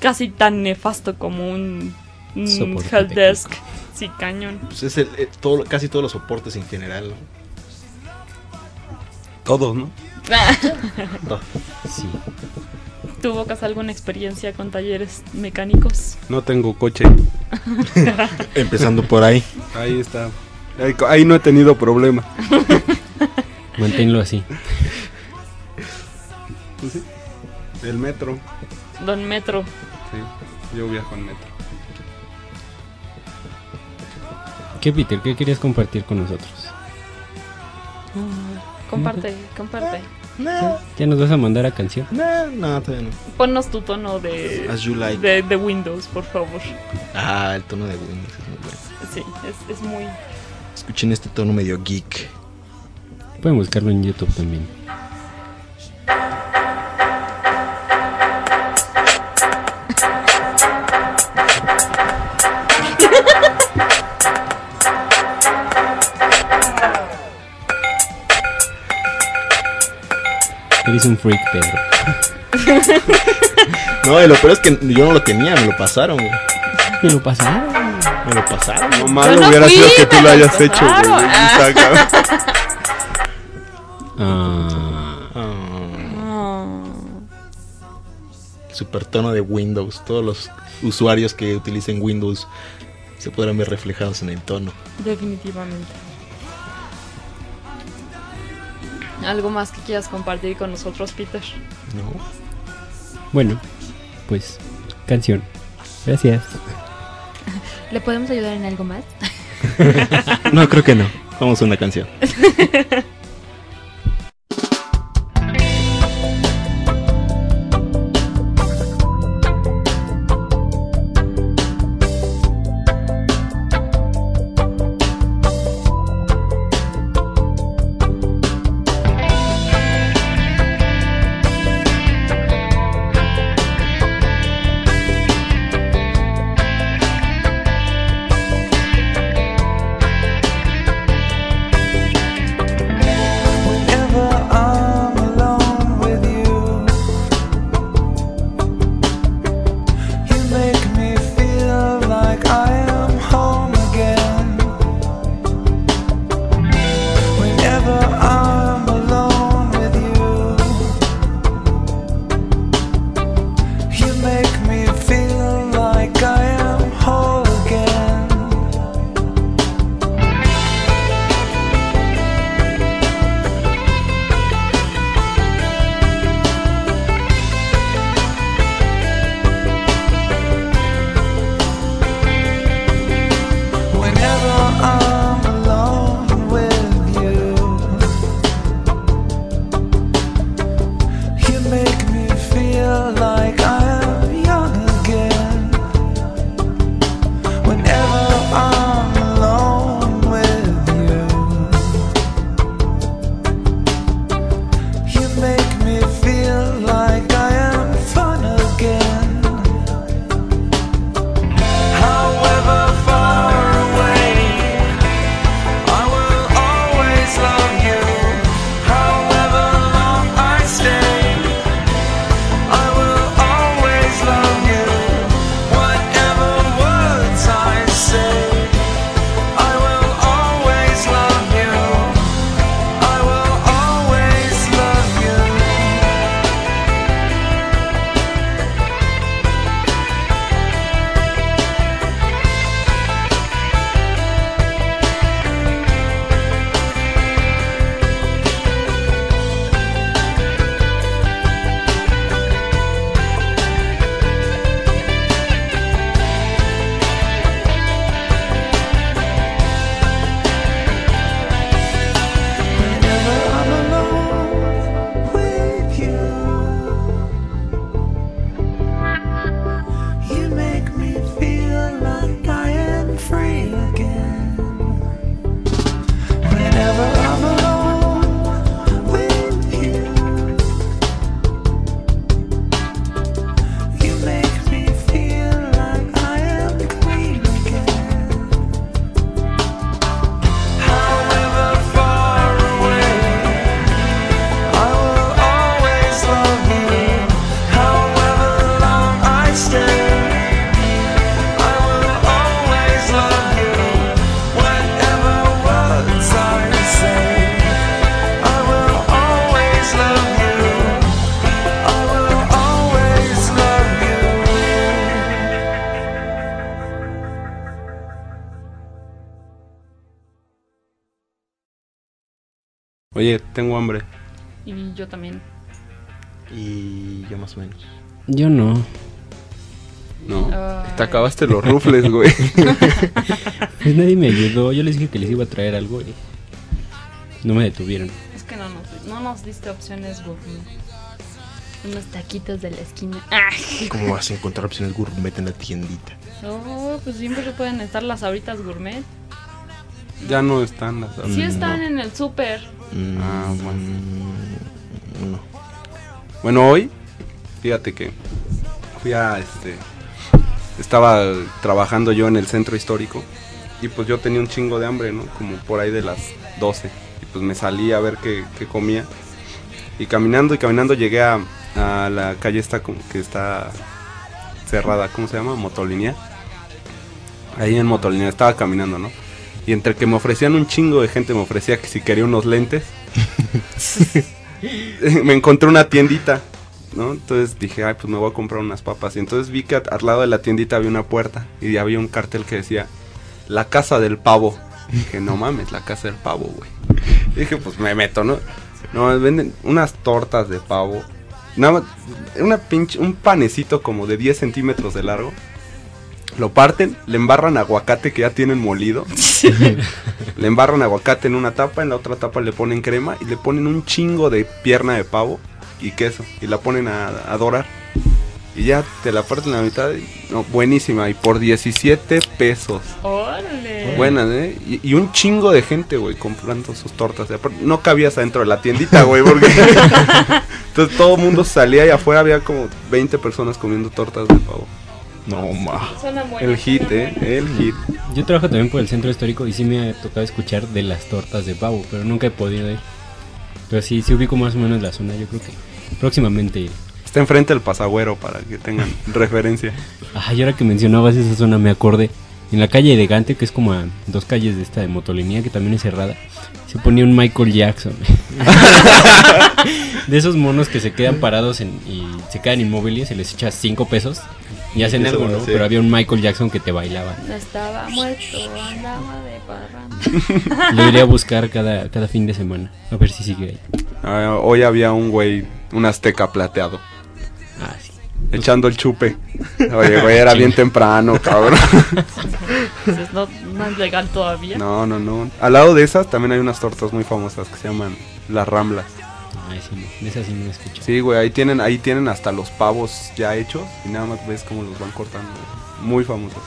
casi tan nefasto como un, un Soporte help desk. Sí, cañón. Pues es el, eh, todo, casi todos los soportes en general. Todos, ¿no? Sí. ¿Tuvo Cas alguna experiencia con talleres mecánicos? No tengo coche. Empezando por ahí. Ahí está. Ahí, ahí no he tenido problema. Manténlo así. Pues sí. El metro. Don Metro. Sí. Yo viajo en metro. ¿Qué, Peter? ¿Qué querías compartir con nosotros? Comparte, comparte. ¿Ya nos vas a mandar a canción? No, no, todavía no. Ponnos tu tono de, As you like. de, de Windows, por favor. Ah, el tono de Windows es muy bueno. Sí, es, es muy... Escuchen este tono medio geek. Pueden buscarlo en YouTube también. Eres un freak, Pedro. No, y lo peor es que yo no lo tenía, me lo pasaron, güey. ¿Me lo pasaron? Me lo pasaron. Yo malo no hubiera fui, sido que tú lo hayas hecho, güey. Ah, Ah, Oh. super tono de Windows. Todos los usuarios que utilicen Windows se podrán ver reflejados en el tono. Definitivamente. ¿Algo más que quieras compartir con nosotros, Peter? ¿No? bueno, pues, canción. Gracias. ¿Le podemos ayudar en algo más? No, creo que no. Vamos a una canción. Oye, tengo hambre. Y yo también. Y yo más o menos. Yo no. No. Ay. Te acabaste los rufles, güey. Pues nadie me ayudó. Yo les dije que les iba a traer algo y no me detuvieron. Es que no nos, no nos diste opciones gourmet. Unos taquitos de la esquina. ¡Ay! ¿Cómo vas a encontrar opciones gourmet en la tiendita? No, pues siempre pueden estar las sabritas gourmet. Ya no están las Sí Mm, están no. en el súper. Mm, Ah, bueno. No. Bueno, hoy, fíjate que fui a este. Estaba trabajando yo en el centro histórico y pues yo tenía un chingo de hambre, ¿no? Como por ahí de las 12. Y pues me salí a ver qué, qué comía. Y caminando y caminando llegué a, a la calle esta como que está cerrada, ¿cómo se llama? Motolinía. Ahí en Motolinía estaba caminando, ¿no? Y entre que me ofrecían un chingo de gente, me ofrecía que si quería unos lentes. me encontré una tiendita, ¿no? Entonces dije, ay, pues me voy a comprar unas papas. Y entonces vi que al lado de la tiendita había una puerta y había un cartel que decía, la casa del pavo. Dije, no mames, la casa del pavo, güey. Dije, pues me meto, ¿no? No, venden unas tortas de pavo. Nada más, una pinche, un panecito como de 10 centímetros de largo. Lo parten, le embarran aguacate que ya tienen molido. le embarran aguacate en una tapa, en la otra tapa le ponen crema y le ponen un chingo de pierna de pavo y queso. Y la ponen a, a dorar. Y ya te la parten la mitad. y- no, buenísima. Y por 17 pesos. ¡Órale! Buenas, ¿eh? Y, y un chingo de gente, güey, comprando sus tortas. No cabías adentro de la tiendita, güey, porque... Entonces todo el mundo salía y afuera había como 20 personas comiendo tortas de pavo. No, ma. Suena. El hit, ¿eh? El hit. Yo trabajo también por el centro histórico y sí me ha tocado escuchar de las tortas de pavo, pero nunca he podido ir. Pero sí, sí ubico más o menos la zona, yo creo que próximamente iré. Está enfrente del pasagüero para que tengan referencia. Ah, y ahora que mencionabas esa zona me acordé. En la calle de Gante, que es como a dos calles de esta de Motolinía, que también es cerrada, se ponía un Michael Jackson. de esos monos que se quedan parados en- y se quedan inmóviles, se les echa cinco pesos y hacen Eso, algo, ¿no? Pero había un Michael Jackson que te bailaba. No estaba muerto, andaba de parranda. Lo iré a buscar cada, cada fin de semana. A ver si sigue ahí. Ah, hoy había un güey, un azteca plateado, Ah, sí. echando el chupe. Oye, güey, era bien temprano, cabrón. Entonces, no, no es legal todavía. No, no, no. Al lado de esas también hay unas tortas muy famosas que se llaman las Ramblas. Ay, sí. De esa sí no escucho. Sí, güey, ahí tienen, ahí tienen hasta los pavos ya hechos y nada más ves cómo los van cortando. Muy famosos.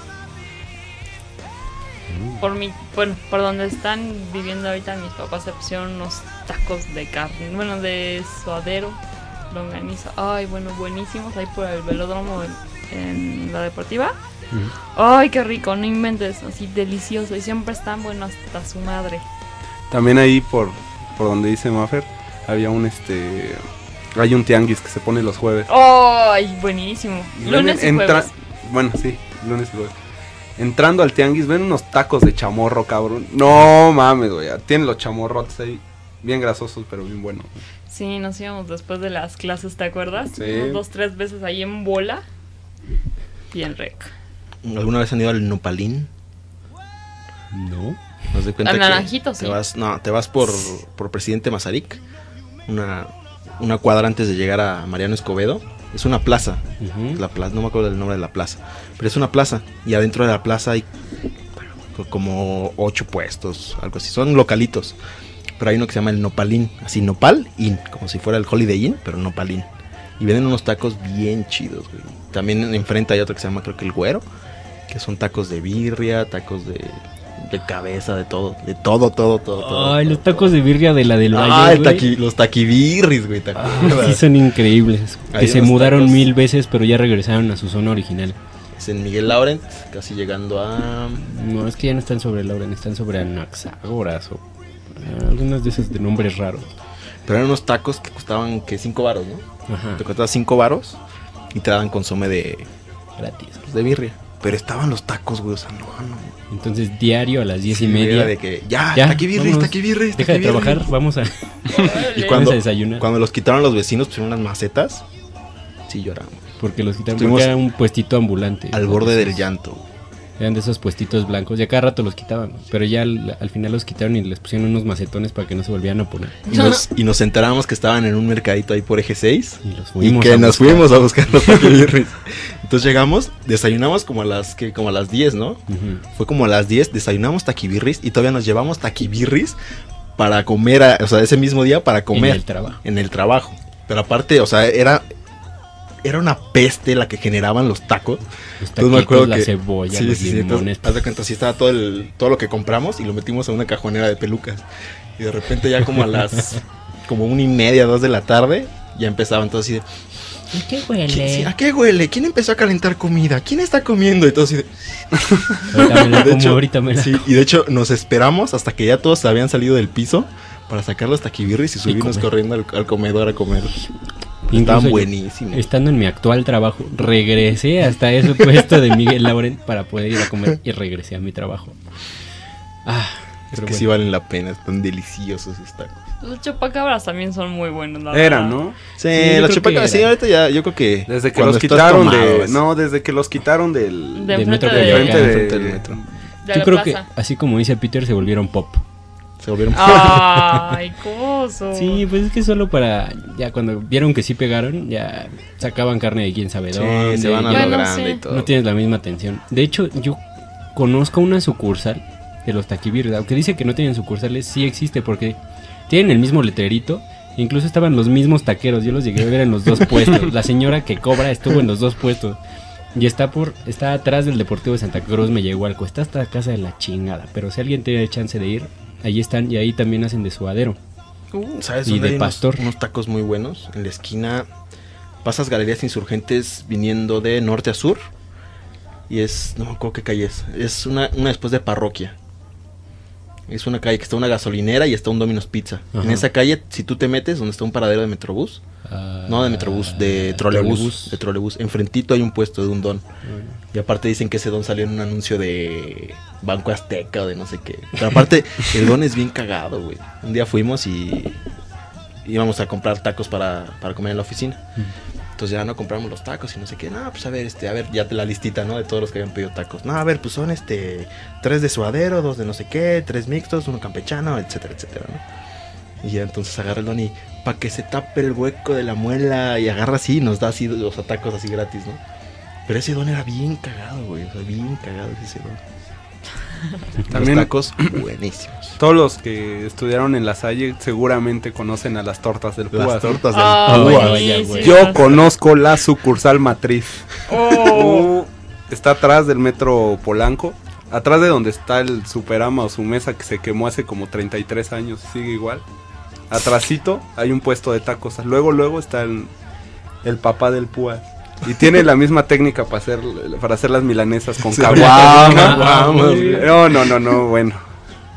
Por mi, bueno, por donde están viviendo ahorita mis papás se pusieron unos tacos de carne, bueno, de suadero, longaniza. Ay, bueno, buenísimos ahí por el velódromo en, en la deportiva. Ujú. Ay, qué rico, no inventes, así delicioso y siempre están buenos hasta su madre. También ahí por, por donde dice Maffer, había un este. Hay un tianguis que se pone los jueves. Ay, buenísimo. Lunes y Entra- jueves. Bueno, sí, lunes y jueves. Entrando al tianguis, ven unos tacos de chamorro, cabrón. No mames, güey. Tienen los chamorrotes ahí. Bien grasosos, pero bien buenos. Sí, nos íbamos después de las clases, ¿te acuerdas? Sí. Unos dos, tres veces ahí en bola. Bien rico. ¿Alguna vez han ido al Nopalín? No. ¿Nos de cuenta Al que Naranjito, te sí. vas, no, te vas por, por Presidente Mazarik, una, una cuadra antes de llegar a Mariano Escobedo. Es una plaza, la plaza, no me acuerdo del nombre de la plaza, pero es una plaza y adentro de la plaza hay como ocho puestos, algo así, son localitos. Pero hay uno que se llama el Nopalín, así Nopal Inn, como si fuera el Holiday Inn, pero Nopalín. Y venden unos tacos bien chidos, güey. También enfrente hay otro que se llama creo que el Güero, que son tacos de birria, tacos de, de cabeza, de todo, de todo, todo, todo, todo. Ay, los tacos de birria de la del Valle. Ah, el güey. taqui- los taquibirris, güey, ¿te Ah, sí, son increíbles. Que se mudaron tacos. mil veces, pero ya regresaron a su zona original. Es en Miguel Laurent, casi llegando a... No, es que ya no están sobre Lauren, están sobre Anaxágoras o ah, algunos de esos de nombres raros. Pero eran unos tacos que costaban que 5 varos, ¿no? Ajá, Te costaba 5 varos y te daban consome de, gratis. de birria. Pero estaban los tacos, güey, o sea, no, no. Entonces, diario a las diez y Sí, media. era de que, ya, Ya, taquibirris, vámonos. taquibirris, Deja de trabajar, vamos a, Y cuando, Vamos a desayunar. cuando los quitaron los vecinos, pusieron unas macetas, sí lloramos. porque los quitaron. Estuvimos Porque era un puestito ambulante. Al borde del llanto. Eran de esos puestitos blancos y a cada rato los quitaban. Pero ya al, al final los quitaron y les pusieron unos macetones para que no se volvieran a poner. Y nos, y nos enteramos que estaban en un mercadito ahí por eje 6. Y los Y fuimos que a nos buscar. fuimos a buscar los taquibirris. Entonces llegamos, desayunamos como a las que como a las 10, ¿no? Fue como a las 10, desayunamos taquibirris y todavía nos llevamos taquibirris para comer, a- o sea, ese mismo día para comer En el trabajo. en el trabajo. Pero aparte, o sea, era era una peste la que generaban los tacos. Los Entonces me acuerdo la que cebolla, sí, los sí, sí, entonces, limones. haz de cuenta, sí estaba todo el todo lo que compramos y lo metimos en una cajonera de pelucas. Y de repente ya como a las como una y media, dos de la tarde, ya empezaba entonces así de ¿Qué ¿Quién- sí, ¿A qué huele? ¿Quién empezó a calentar comida? ¿Quién está comiendo? Y todo así de- Ahorita me la de como, hecho, ahorita me la sí, y de hecho nos esperamos hasta que ya todos habían salido del piso para sacar los taquibirris y subirnos comer. corriendo al, al comedor a comer. Estaban buenísimos. Estando en mi actual trabajo, regresé hasta ese puesto de Miguel Lauren para poder ir a comer y regresé a mi trabajo. Ah, Es pero que bueno. sí valen la pena, están deliciosos esos tacos. Los chupacabras también son muy buenos, la Eran. ¿no? Sí, Sí, los chupacabras, sí, ahorita ya, yo creo que. Desde que los quitaron de... No, desde que los quitaron del... Metro de, de- del metro. de Yo creo plaza. que, así como dice Peter, se volvieron pop. Se volvieron. Ay, coso. Sí, pues es que solo para. Ya cuando vieron que sí pegaron, ya sacaban carne de quién sabe Sí, dónde. se van a lo Bueno, grande sí. y todo. No tienes la misma atención. De hecho, yo conozco una sucursal de los taquibirris. Aunque dice que no tienen sucursales, sí existe porque tienen el mismo letrerito. Incluso estaban los mismos taqueros. Yo los llegué a ver en los dos puestos. La señora que cobra estuvo en los dos puestos. Y está por está atrás del Deportivo de Santa Cruz, me llegó algo. Está hasta casa de la chingada. Pero si alguien tiene chance de ir, ahí están y ahí también hacen de suadero. ¿Sabes Y dónde de hay unos- pastor. Unos, tacos muy buenos. En la esquina pasas Galerías Insurgentes viniendo de norte a sur. Y es, no me acuerdo qué calle es. Es una, una después de parroquia. Es una calle que está una gasolinera y está un Domino's Pizza. Ajá. En esa calle, si tú te metes, donde está un paradero de Metrobús. Ah, No de Metrobús, de trolebús. De trolebús. Enfrentito hay un puesto de un don. Y aparte dicen que ese don salió en un anuncio de Banco Azteca o de no sé qué. Pero aparte, el don es bien cagado, güey. Un día fuimos y íbamos a comprar tacos para, para comer en la oficina. Entonces ya no compramos los tacos y no sé qué. No, pues a ver, este, a ver, ya la listita, ¿no? De todos los que habían pedido tacos. No, a ver, pues son este, tres de suadero, dos de no sé qué, tres mixtos, uno campechano, etcétera, etcétera. Y entonces agarra el don y para que se tape el hueco de la muela y agarra así nos da así los tacos así gratis, ¿no? Pero ese don era bien cagado, güey. O sea, bien cagado ese don. También- Los tacos buenísimos. Todos los que estudiaron en la Salle seguramente conocen a las tortas del Púas. Tortas del Ah, Púas. buenísimo. buenísimas. Yo conozco la sucursal matriz. Oh. Está atrás del metro Polanco. Atrás de donde está el Superama o su mesa que se quemó hace como 33 años. Sigue igual. Atrásito hay un puesto de tacos. Luego, luego está el, el papá del Púas. Y tiene la misma técnica para hacer, para hacer las milanesas con Sí, caguamas. No, no, no, no, bueno.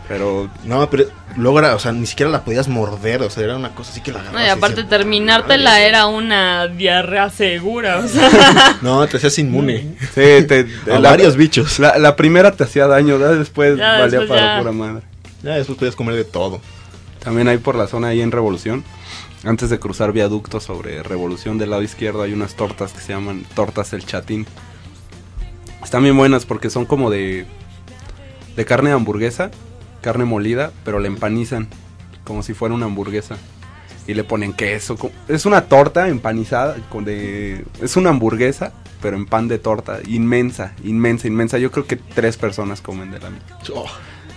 Pero No, pero luego era, o sea, ni siquiera la podías morder, o sea, era una cosa así que la No, agarrabas y aparte decías, terminártela "Madre". era una diarrea segura, o sea. No, te hacías inmune sí, te, a la, varios bichos. la, la primera te hacía daño, ¿verdad? después Ya, valía después para ya. pura madre. Ya después podías comer de todo. También hay por la zona ahí en Revolución. Antes de cruzar viaducto sobre Revolución del lado izquierdo hay unas tortas que se llaman tortas el chatín. Están bien buenas porque son como de de carne de hamburguesa, carne molida, pero la empanizan como si fuera una hamburguesa y le ponen queso. Es una torta empanizada con de es una hamburguesa, pero en pan de torta, inmensa, inmensa, inmensa. Yo creo que tres personas comen de la, Oh,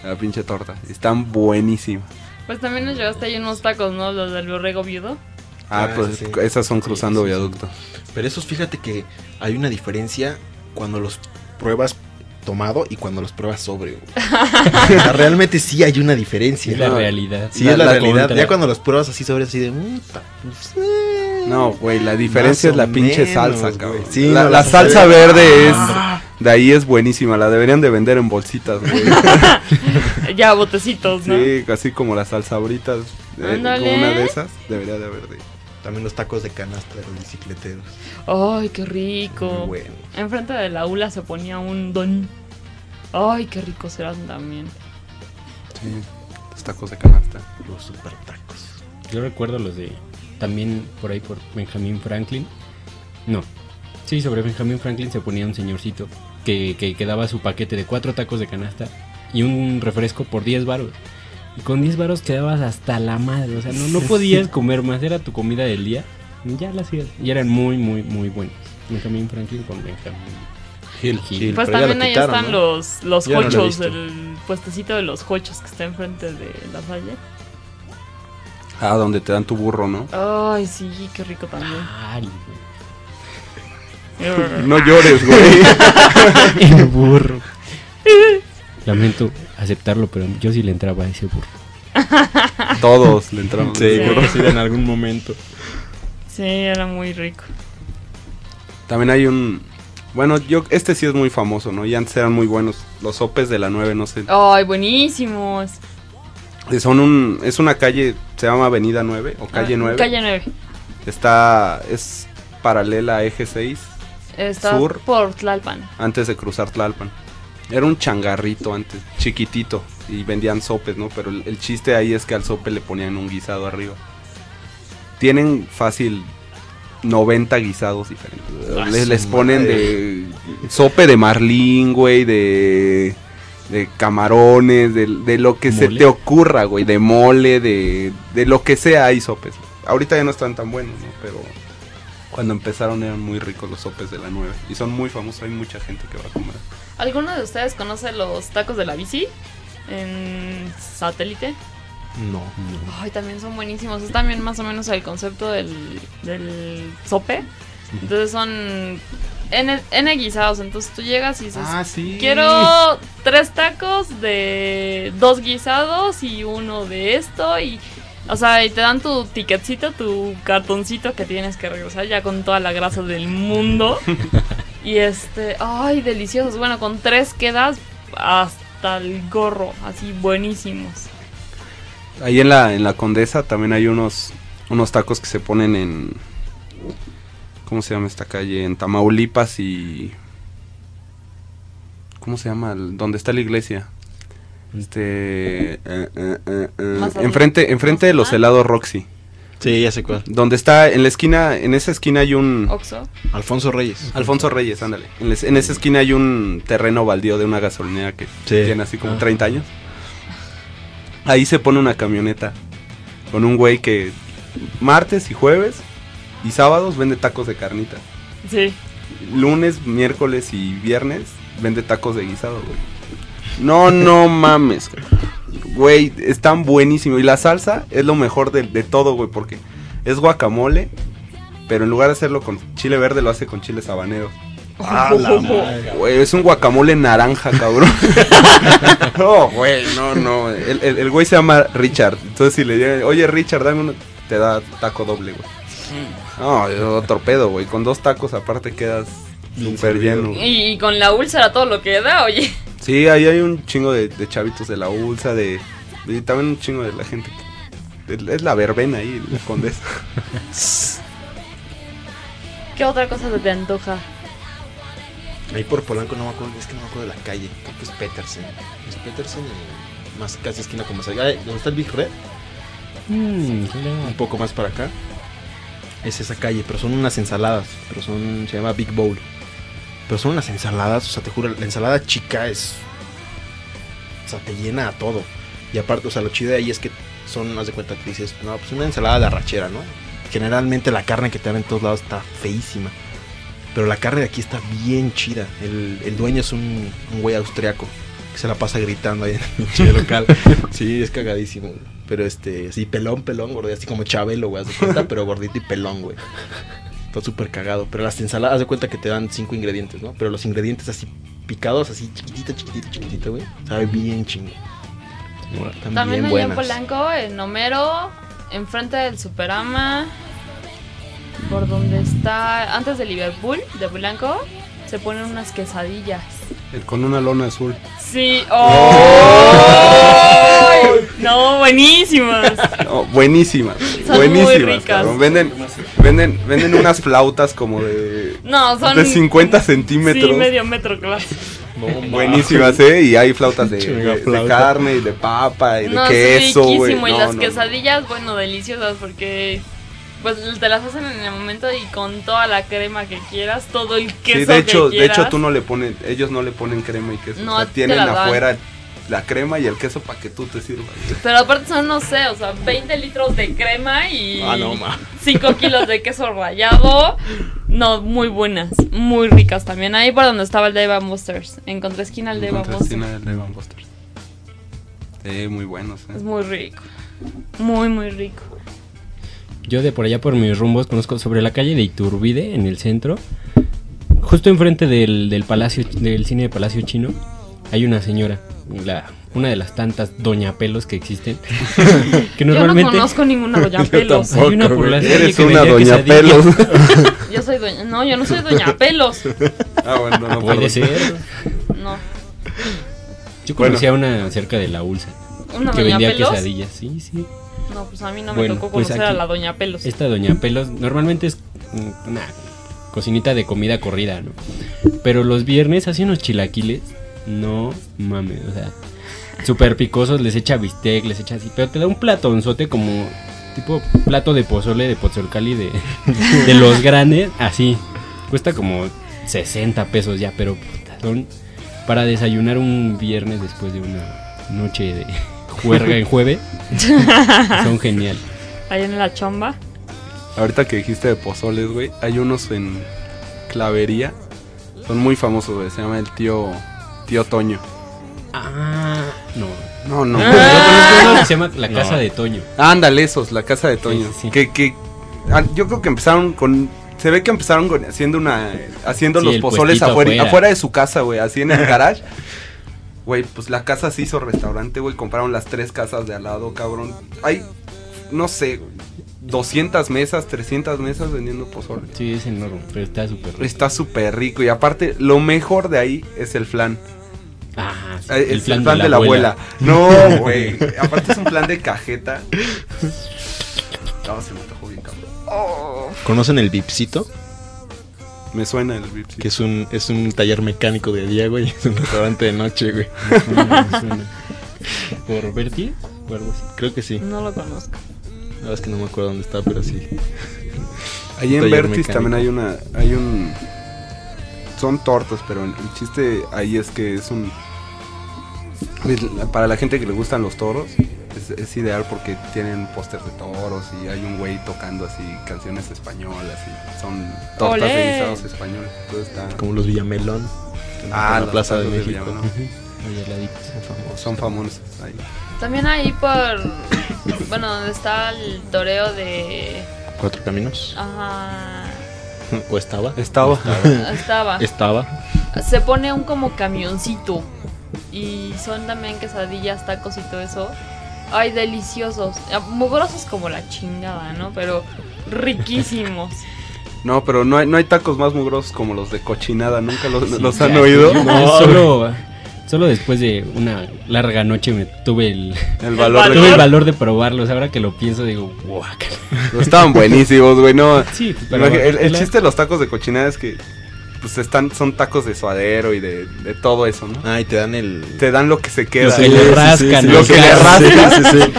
la pinche torta. Están buenísimas. Pues también nos llevaste ahí unos tacos, ¿no? Los del borrego viudo. Ah, Ah, pues sí, esas son cruzando sí, sí. viaducto. Pero esos, fíjate que hay una diferencia cuando los pruebas tomado y cuando los pruebas sobrio. o sea, realmente sí hay una diferencia. Es la No. realidad. Sí, La- es la, la realidad. contra. Ya cuando los pruebas así sobre así de... "Mm, ta- pues, eh". No, güey, la diferencia Más es la pinche menos, salsa, güey. cabrón. Sí, la, no, la la salsa salsa verde es... Ah. De ahí es buenísima, la deberían de vender en bolsitas, güey. Ya, botecitos, ¿no? sí, así como las salsabritas. eh, como una de esas, debería de haber de... También los tacos de canasta de los bicicleteros. Ay, qué rico. Muy bueno. Enfrente de la ULA se ponía un don. Ay, qué ricos eran también. Sí, los tacos de canasta. Los super tacos. Yo recuerdo los de. También por ahí por Benjamin Franklin. No. Sí, sobre Benjamin Franklin se ponía un señorcito que, que, que daba su paquete de cuatro tacos de canasta y un refresco por 10 baros. Y con 10 baros quedabas hasta la madre. O sea, no, no podías comer más. Era tu comida del día. y Ya la hacías. Y eran muy, muy, muy buenos. Benjamin Franklin con Benjamin Gil, Gil. Pues también ahí quitaron, están ¿no? los, los Ya no lo el puestecito de los hochos que está enfrente de la salle. Ah, donde te dan tu burro, ¿no? Ay, sí, qué rico también. Ay, No llores, güey. el burro. Lamento aceptarlo, pero yo sí le entraba a ese burro. Todos le entramos. Sí, Sí. creo que sí, en algún momento. Sí, era muy rico. También hay un. Bueno, yo este sí es muy famoso, ¿no? Y antes eran muy buenos. Los sopes de la 9, no sé. Ay, buenísimos. Son un. Es una calle, se llama Avenida 9 o Calle Ah, 9. Calle 9. Está. Es paralela a Eje 6, Está Sur. por Tlalpan. antes de cruzar Tlalpan. Era un changarrito antes, chiquitito. Y vendían sopes, ¿no? Pero el, el chiste ahí es que al sope le ponían un guisado arriba. Tienen fácil 90 guisados diferentes. Les, les ponen madre. de sope de marlín, güey, de, de camarones, de, de lo que se te ocurra, güey, de mole, de, de lo que sea hay sopes. Ahorita ya no están tan buenos, ¿no? Pero cuando empezaron eran muy ricos los sopes de la 9. Y son muy famosos, hay mucha gente que va a comer. ¿Alguno de ustedes conoce los tacos de la bici? En satélite. No. Ay, también son buenísimos. Es también más o menos el concepto del, del sope. Entonces son N, N guisados. Entonces tú llegas y dices, Ah, sí. quiero tres tacos de dos guisados y uno de esto y... O sea, y te dan tu ticketcito, tu cartoncito que tienes que regresar ya con toda la grasa del mundo. y este, ay, deliciosos. Bueno, con tres quedas hasta el gorro, así buenísimos. Ahí en la, en la Condesa también hay unos, unos tacos que se ponen en... ¿Cómo se llama esta calle? En Tamaulipas y... ¿Cómo se llama? El- ¿Dónde está la iglesia? Este... eh, eh, eh, enfrente enfrente de los helados Roxy. Sí, ya sé cuál. Donde está, en la esquina, en esa esquina hay un... Oxo. Alfonso Reyes. Alfonso Reyes, ándale. En, les- en esa esquina hay un terreno baldío de una gasolinera que Sí. tiene así como Ah. 30 años. Ahí se pone una camioneta con un güey que martes y jueves y sábados vende tacos de carnita. Sí. Lunes, miércoles y viernes vende tacos de guisado, güey. No, no mames. Güey, están buenísimos. Y la salsa es lo mejor de, de todo, güey, porque es guacamole, pero en lugar de hacerlo con chile verde, lo hace con chile sabanero. Ah, la madre. Güey, es un guacamole naranja, cabrón. no, güey, no, no. El, el- el güey se llama Richard. Entonces, si le llegan, oye, Richard, dame uno, te da taco doble, güey. No, es otro pedo, güey. Con dos tacos aparte quedas súper lleno. güey. Y, y con la úlcera todo lo que da, oye. Sí, ahí hay un chingo de, de chavitos de la ULSA, de, y también un chingo de la gente. que- Es, es la verbena ahí, la condesa. ¿Qué otra cosa se te antoja? Ahí por Polanco no me acuerdo, es que no me acuerdo de la calle. Creo que es Petersen. Es Petersen y más casi esquina como salga. ¿Dónde está el Big Red? Mm. Un poco más para acá. Es esa calle, pero son unas ensaladas. Pero son, se llama Big Bowl. Pero son unas ensaladas, o sea, te juro, la ensalada chica es. O sea, te llena a todo. Y aparte, o sea, lo chido de ahí es que son, haz de cuenta, que dices, no, pues una ensalada de arrachera, ¿no? Generalmente la carne que te dan en todos lados está feísima. Pero la carne de aquí está bien chida. El, el dueño es un, un güey austriaco que se la pasa gritando ahí en el local. Sí, es cagadísimo. Pero este, así pelón, pelón, gordo, así como Chabelo, güey, cuenta, pero gordito y pelón, güey. Está súper cagado. Pero las ensaladas, haz de cuenta que te dan cinco ingredientes, ¿no? Pero los ingredientes así picados, así chiquitito, chiquitito, chiquitito, güey. Sabe bien chingo. También allá en. Polanco, en Homero, enfrente del Superama, por donde está, antes de Liverpool, de Polanco, se ponen unas quesadillas. El con una lona azul. Sí, ¡Oh! No, buenísimas. No, buenísimas. Son muy buenísimas. ricas. cabrón. Venden, venden, venden unas flautas como de, No, son de 50 centímetros. Sí, medio metro, claro. Buenísimas, ¿eh? Y hay flautas de, de- carne y de papa y de No, es queso, güey. riquísimo. y No, las no, quesadillas, bueno, deliciosas porque pues te las hacen en el momento y con toda la crema que quieras, todo el queso Sí, de hecho, que de hecho tú no le pones, ellos no le ponen crema y queso. No, o sea, tienen afuera la crema y el queso para que tú te sirvas. Pero aparte son, no sé, o sea, 20 litros de crema y Ah, no, ma. 5 kilos de queso rallado. No, muy buenas, muy ricas también. Ahí por donde estaba el Dave and Buster's. Encontré esquina el Dave Buster's. una del Dave Buster's. Sí, muy buenos. ¿eh? Es muy rico. Muy, muy rico. Yo de por allá por mis rumbos conozco sobre la calle de Iturbide, en el centro, justo enfrente del, del palacio, del cine de Palacio Chino, hay una señora, la, una de las tantas doña pelos que existen, que Yo no normalmente conozco ninguna doña pelos. hay una por la calle Eres que una vendía doña quesadillas. pelos. Yo soy doña. No, yo no soy doña pelos. ah, bueno, no Puede perdón. ser. No. Yo Bueno. conocía una cerca de la ULSA ¿Una que doña vendía pelos? quesadillas, sí, sí. No, pues a mí no Bueno, me tocó pues conocer a aquí- la doña pelos. Esta doña Pelos normalmente es una cocinita de comida corrida, ¿no? Pero los viernes hace unos chilaquiles, no mames, o sea, súper picosos, les echa bistec, les echa así, pero te da un platonzote como tipo plato de pozole de Pozolcali de, de los grandes, así. Cuesta como 60 pesos ya, pero puta, son para desayunar un viernes después de una noche de juerga en jueves. son genial. Ahí en la chamba. Ahorita que dijiste de pozoles, güey, hay unos en Clavería. Son muy famosos, güey. Se llama el tío tío Toño. Ah, no. No, no. Yo conozco uno que se llama La Casa No. de Toño. Ándale, esos, la casa de Toño. Sí, sí. Que, que ah, yo creo que empezaron con. Se ve que empezaron con- haciendo una. Haciendo Sí, los pozoles afuera. afuera de su casa, güey. Así en el garage. Güey, pues la casa se hizo restaurante, güey. Compraron las tres casas de al lado, cabrón. Hay, no sé, 200 mesas, 300 mesas vendiendo pozole. Sí, es enorme, pero está súper rico. Está súper rico. Y aparte, lo mejor de ahí es el flan. Ah, sí, Es el plan, de la abuela. No, güey. Aparte es un plan de cajeta. No, se me antojó bien, cabrón. ¿Conocen el Vipsito? Me suena el Vips. Que es un, es un taller mecánico de día, güey. Es un restaurante de noche, güey. Me suena, me suena. ¿Por Bertie? O algo así. Creo que sí. No lo conozco. La verdad es que no me acuerdo dónde está, pero sí. Ahí en Vertis también hay una. Hay un. Son tortas, pero el chiste ahí es que es un. Para la gente que le gustan los toros, es, es ideal porque tienen póster de toros y hay un güey tocando así canciones españolas y son tortas ¡Olé! de guisados españoles. Está. Como los Villamelón. Ah, la los Plaza de México. Son famosos ahí. También ahí por. Bueno, donde está el toreo de. Cuatro caminos. Ajá. ¿O estaba? Estaba. Estaba. Estaba. Se pone un como camioncito. Y son también quesadillas, tacos y todo eso. Ay, deliciosos. Ah, Mugrosos como la chingada, ¿no? Pero riquísimos. No, pero no hay, no hay tacos más mugrosos como los de cochinada. ¿Nunca los, Sí, los ya, han oído? No, solo, solo después de una larga noche me tuve el, el valor valor. tuve de el valor de probarlos. Ahora que lo pienso digo, guácala. Estaban buenísimos, güey. No, Sí, pero Imagina- el, el chiste de los tacos de cochinada es que pues están, son tacos de suadero y de, de todo eso, ¿no? Ah, y te dan el. Te dan lo que se queda. Lo que le rascan, Lo ¿no? que le Sí, rascan.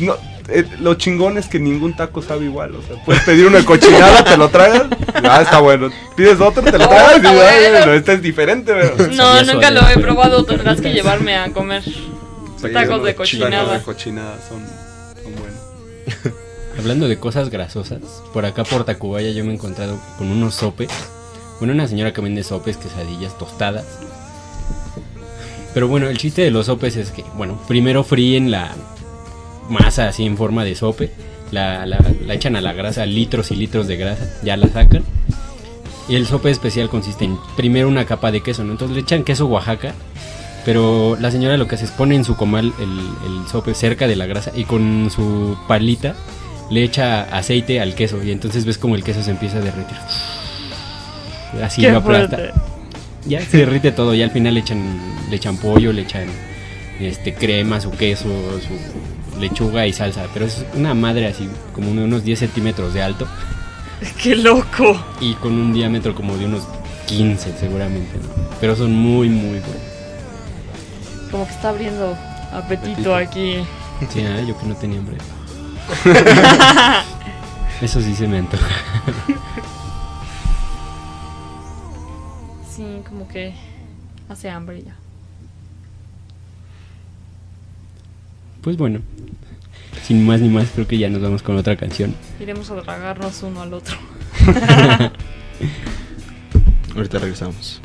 No, eh, lo chingón es que ningún taco sabe igual. O sea, puedes pedir una cochinada, te lo tragas. Ah, está bueno. Pides otro, te lo Oh, tragas. y, ah, bueno. bueno, este es diferente, pero. No, nunca lo he probado. Tendrás que llevarme a comer. Sí, Tacos de los cochinada. Tacos de cochinada son, son buenos. Hablando de cosas grasosas, por acá por Tacubaya yo me he encontrado con unos sopes. Bueno, una señora que vende sopes, quesadillas, tostadas. Pero bueno, el chiste de los sopes es que, bueno, primero fríen la masa así en forma de sope. La, la- la echan a la grasa, litros y litros de grasa, ya la sacan. Y el sope especial consiste en primero una capa de queso, ¿no? Entonces le echan queso Oaxaca. Pero la señora lo que hace es pone en su comal el, el sope cerca de la grasa y con su palita le echa aceite al queso y entonces ves como el queso se empieza a derretir. Así Qué lo aplasta. fuerte. Ya se derrite todo y al final le echan, le echan pollo, le echan este crema, su queso, su lechuga y salsa. Pero es una madre así, como de unos 10 centímetros de alto ¡Qué loco! y con un diámetro como de unos 15 seguramente, ¿no? Pero son muy, muy buenos. Como que está abriendo apetito Apetito. aquí. Sí, ah, yo que no tenía hambre. Eso sí se me antoja. Sí, como que hace hambre ya. Pues bueno, sin más ni más, creo que ya nos vamos con otra canción. Iremos a tragarnos uno al otro. Ahorita regresamos.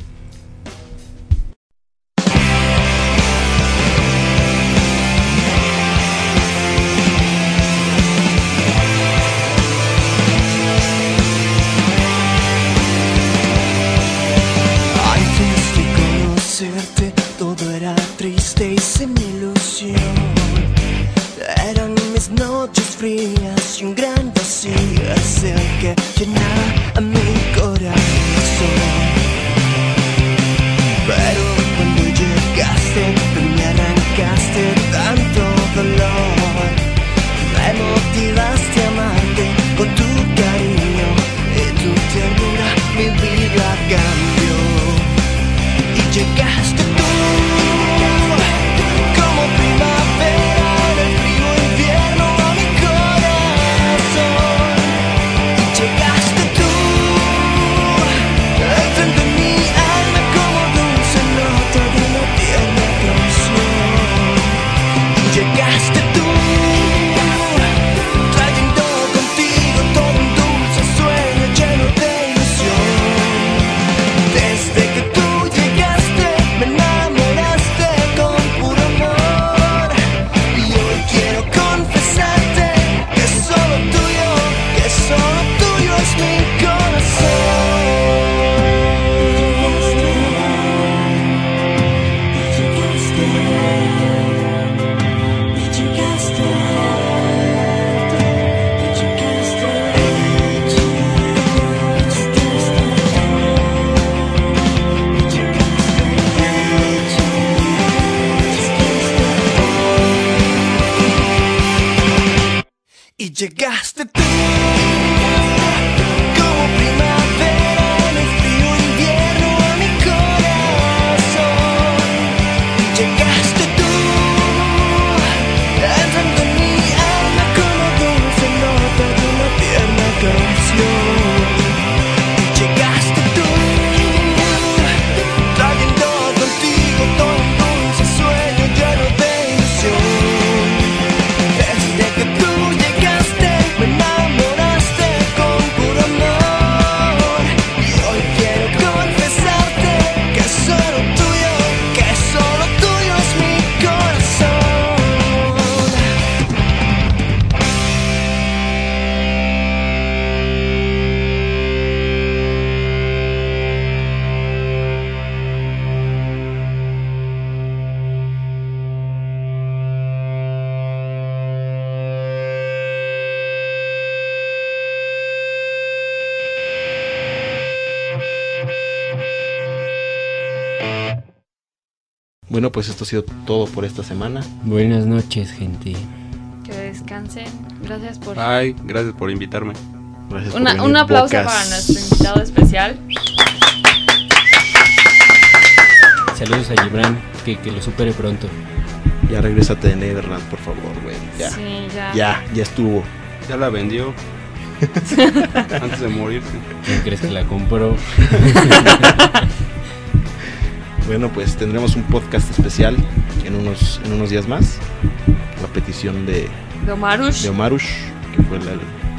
Bueno, pues esto ha sido todo por esta semana. Buenas noches, gente. Que descansen. Gracias por... Ay, gracias por invitarme. Gracias por Una- venir, un aplauso Bocas. para nuestro invitado especial. Saludos a Gibran, que, que lo supere pronto. Ya regrésate de Neverland, por favor, güey. Ya. Sí, ya. Ya, ya estuvo. Ya la vendió. Antes de morirse. ¿Quién crees que la compró? Bueno, pues tendremos un podcast especial en unos, en unos días más. La petición de, De Omarush. de Omarush, que fue la,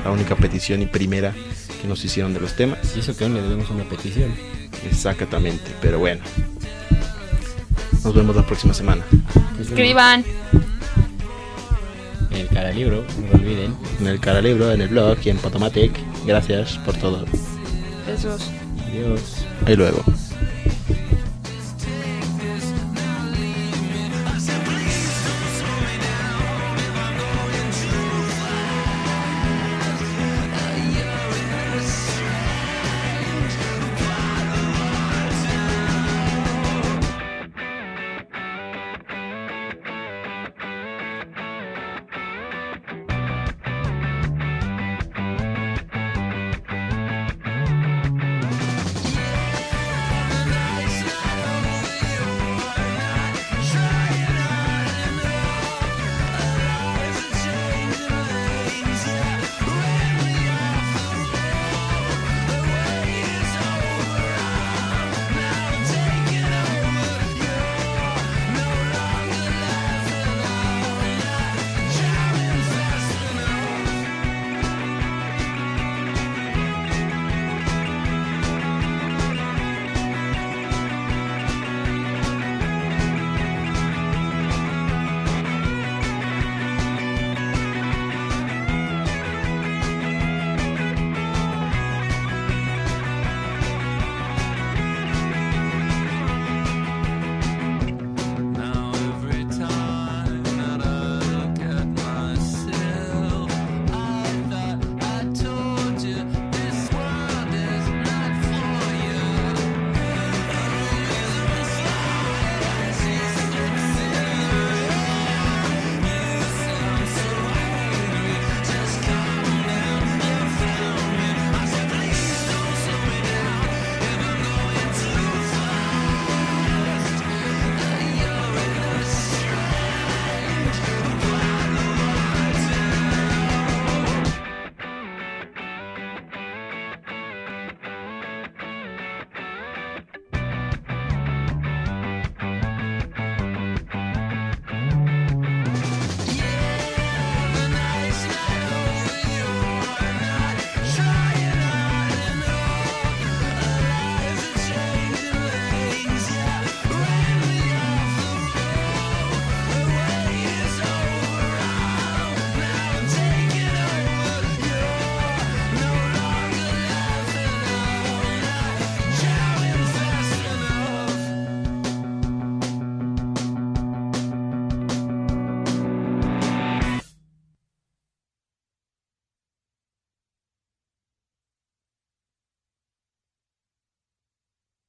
la única petición y primera que nos hicieron de los temas. Y eso que aún le debemos una petición. Exactamente, pero bueno. Nos vemos la próxima semana. Escriban. En el cara libro, no lo olviden. En el cara libro, en el blog y en Potomatic. Gracias por todo. Besos. Adiós. Ahí luego.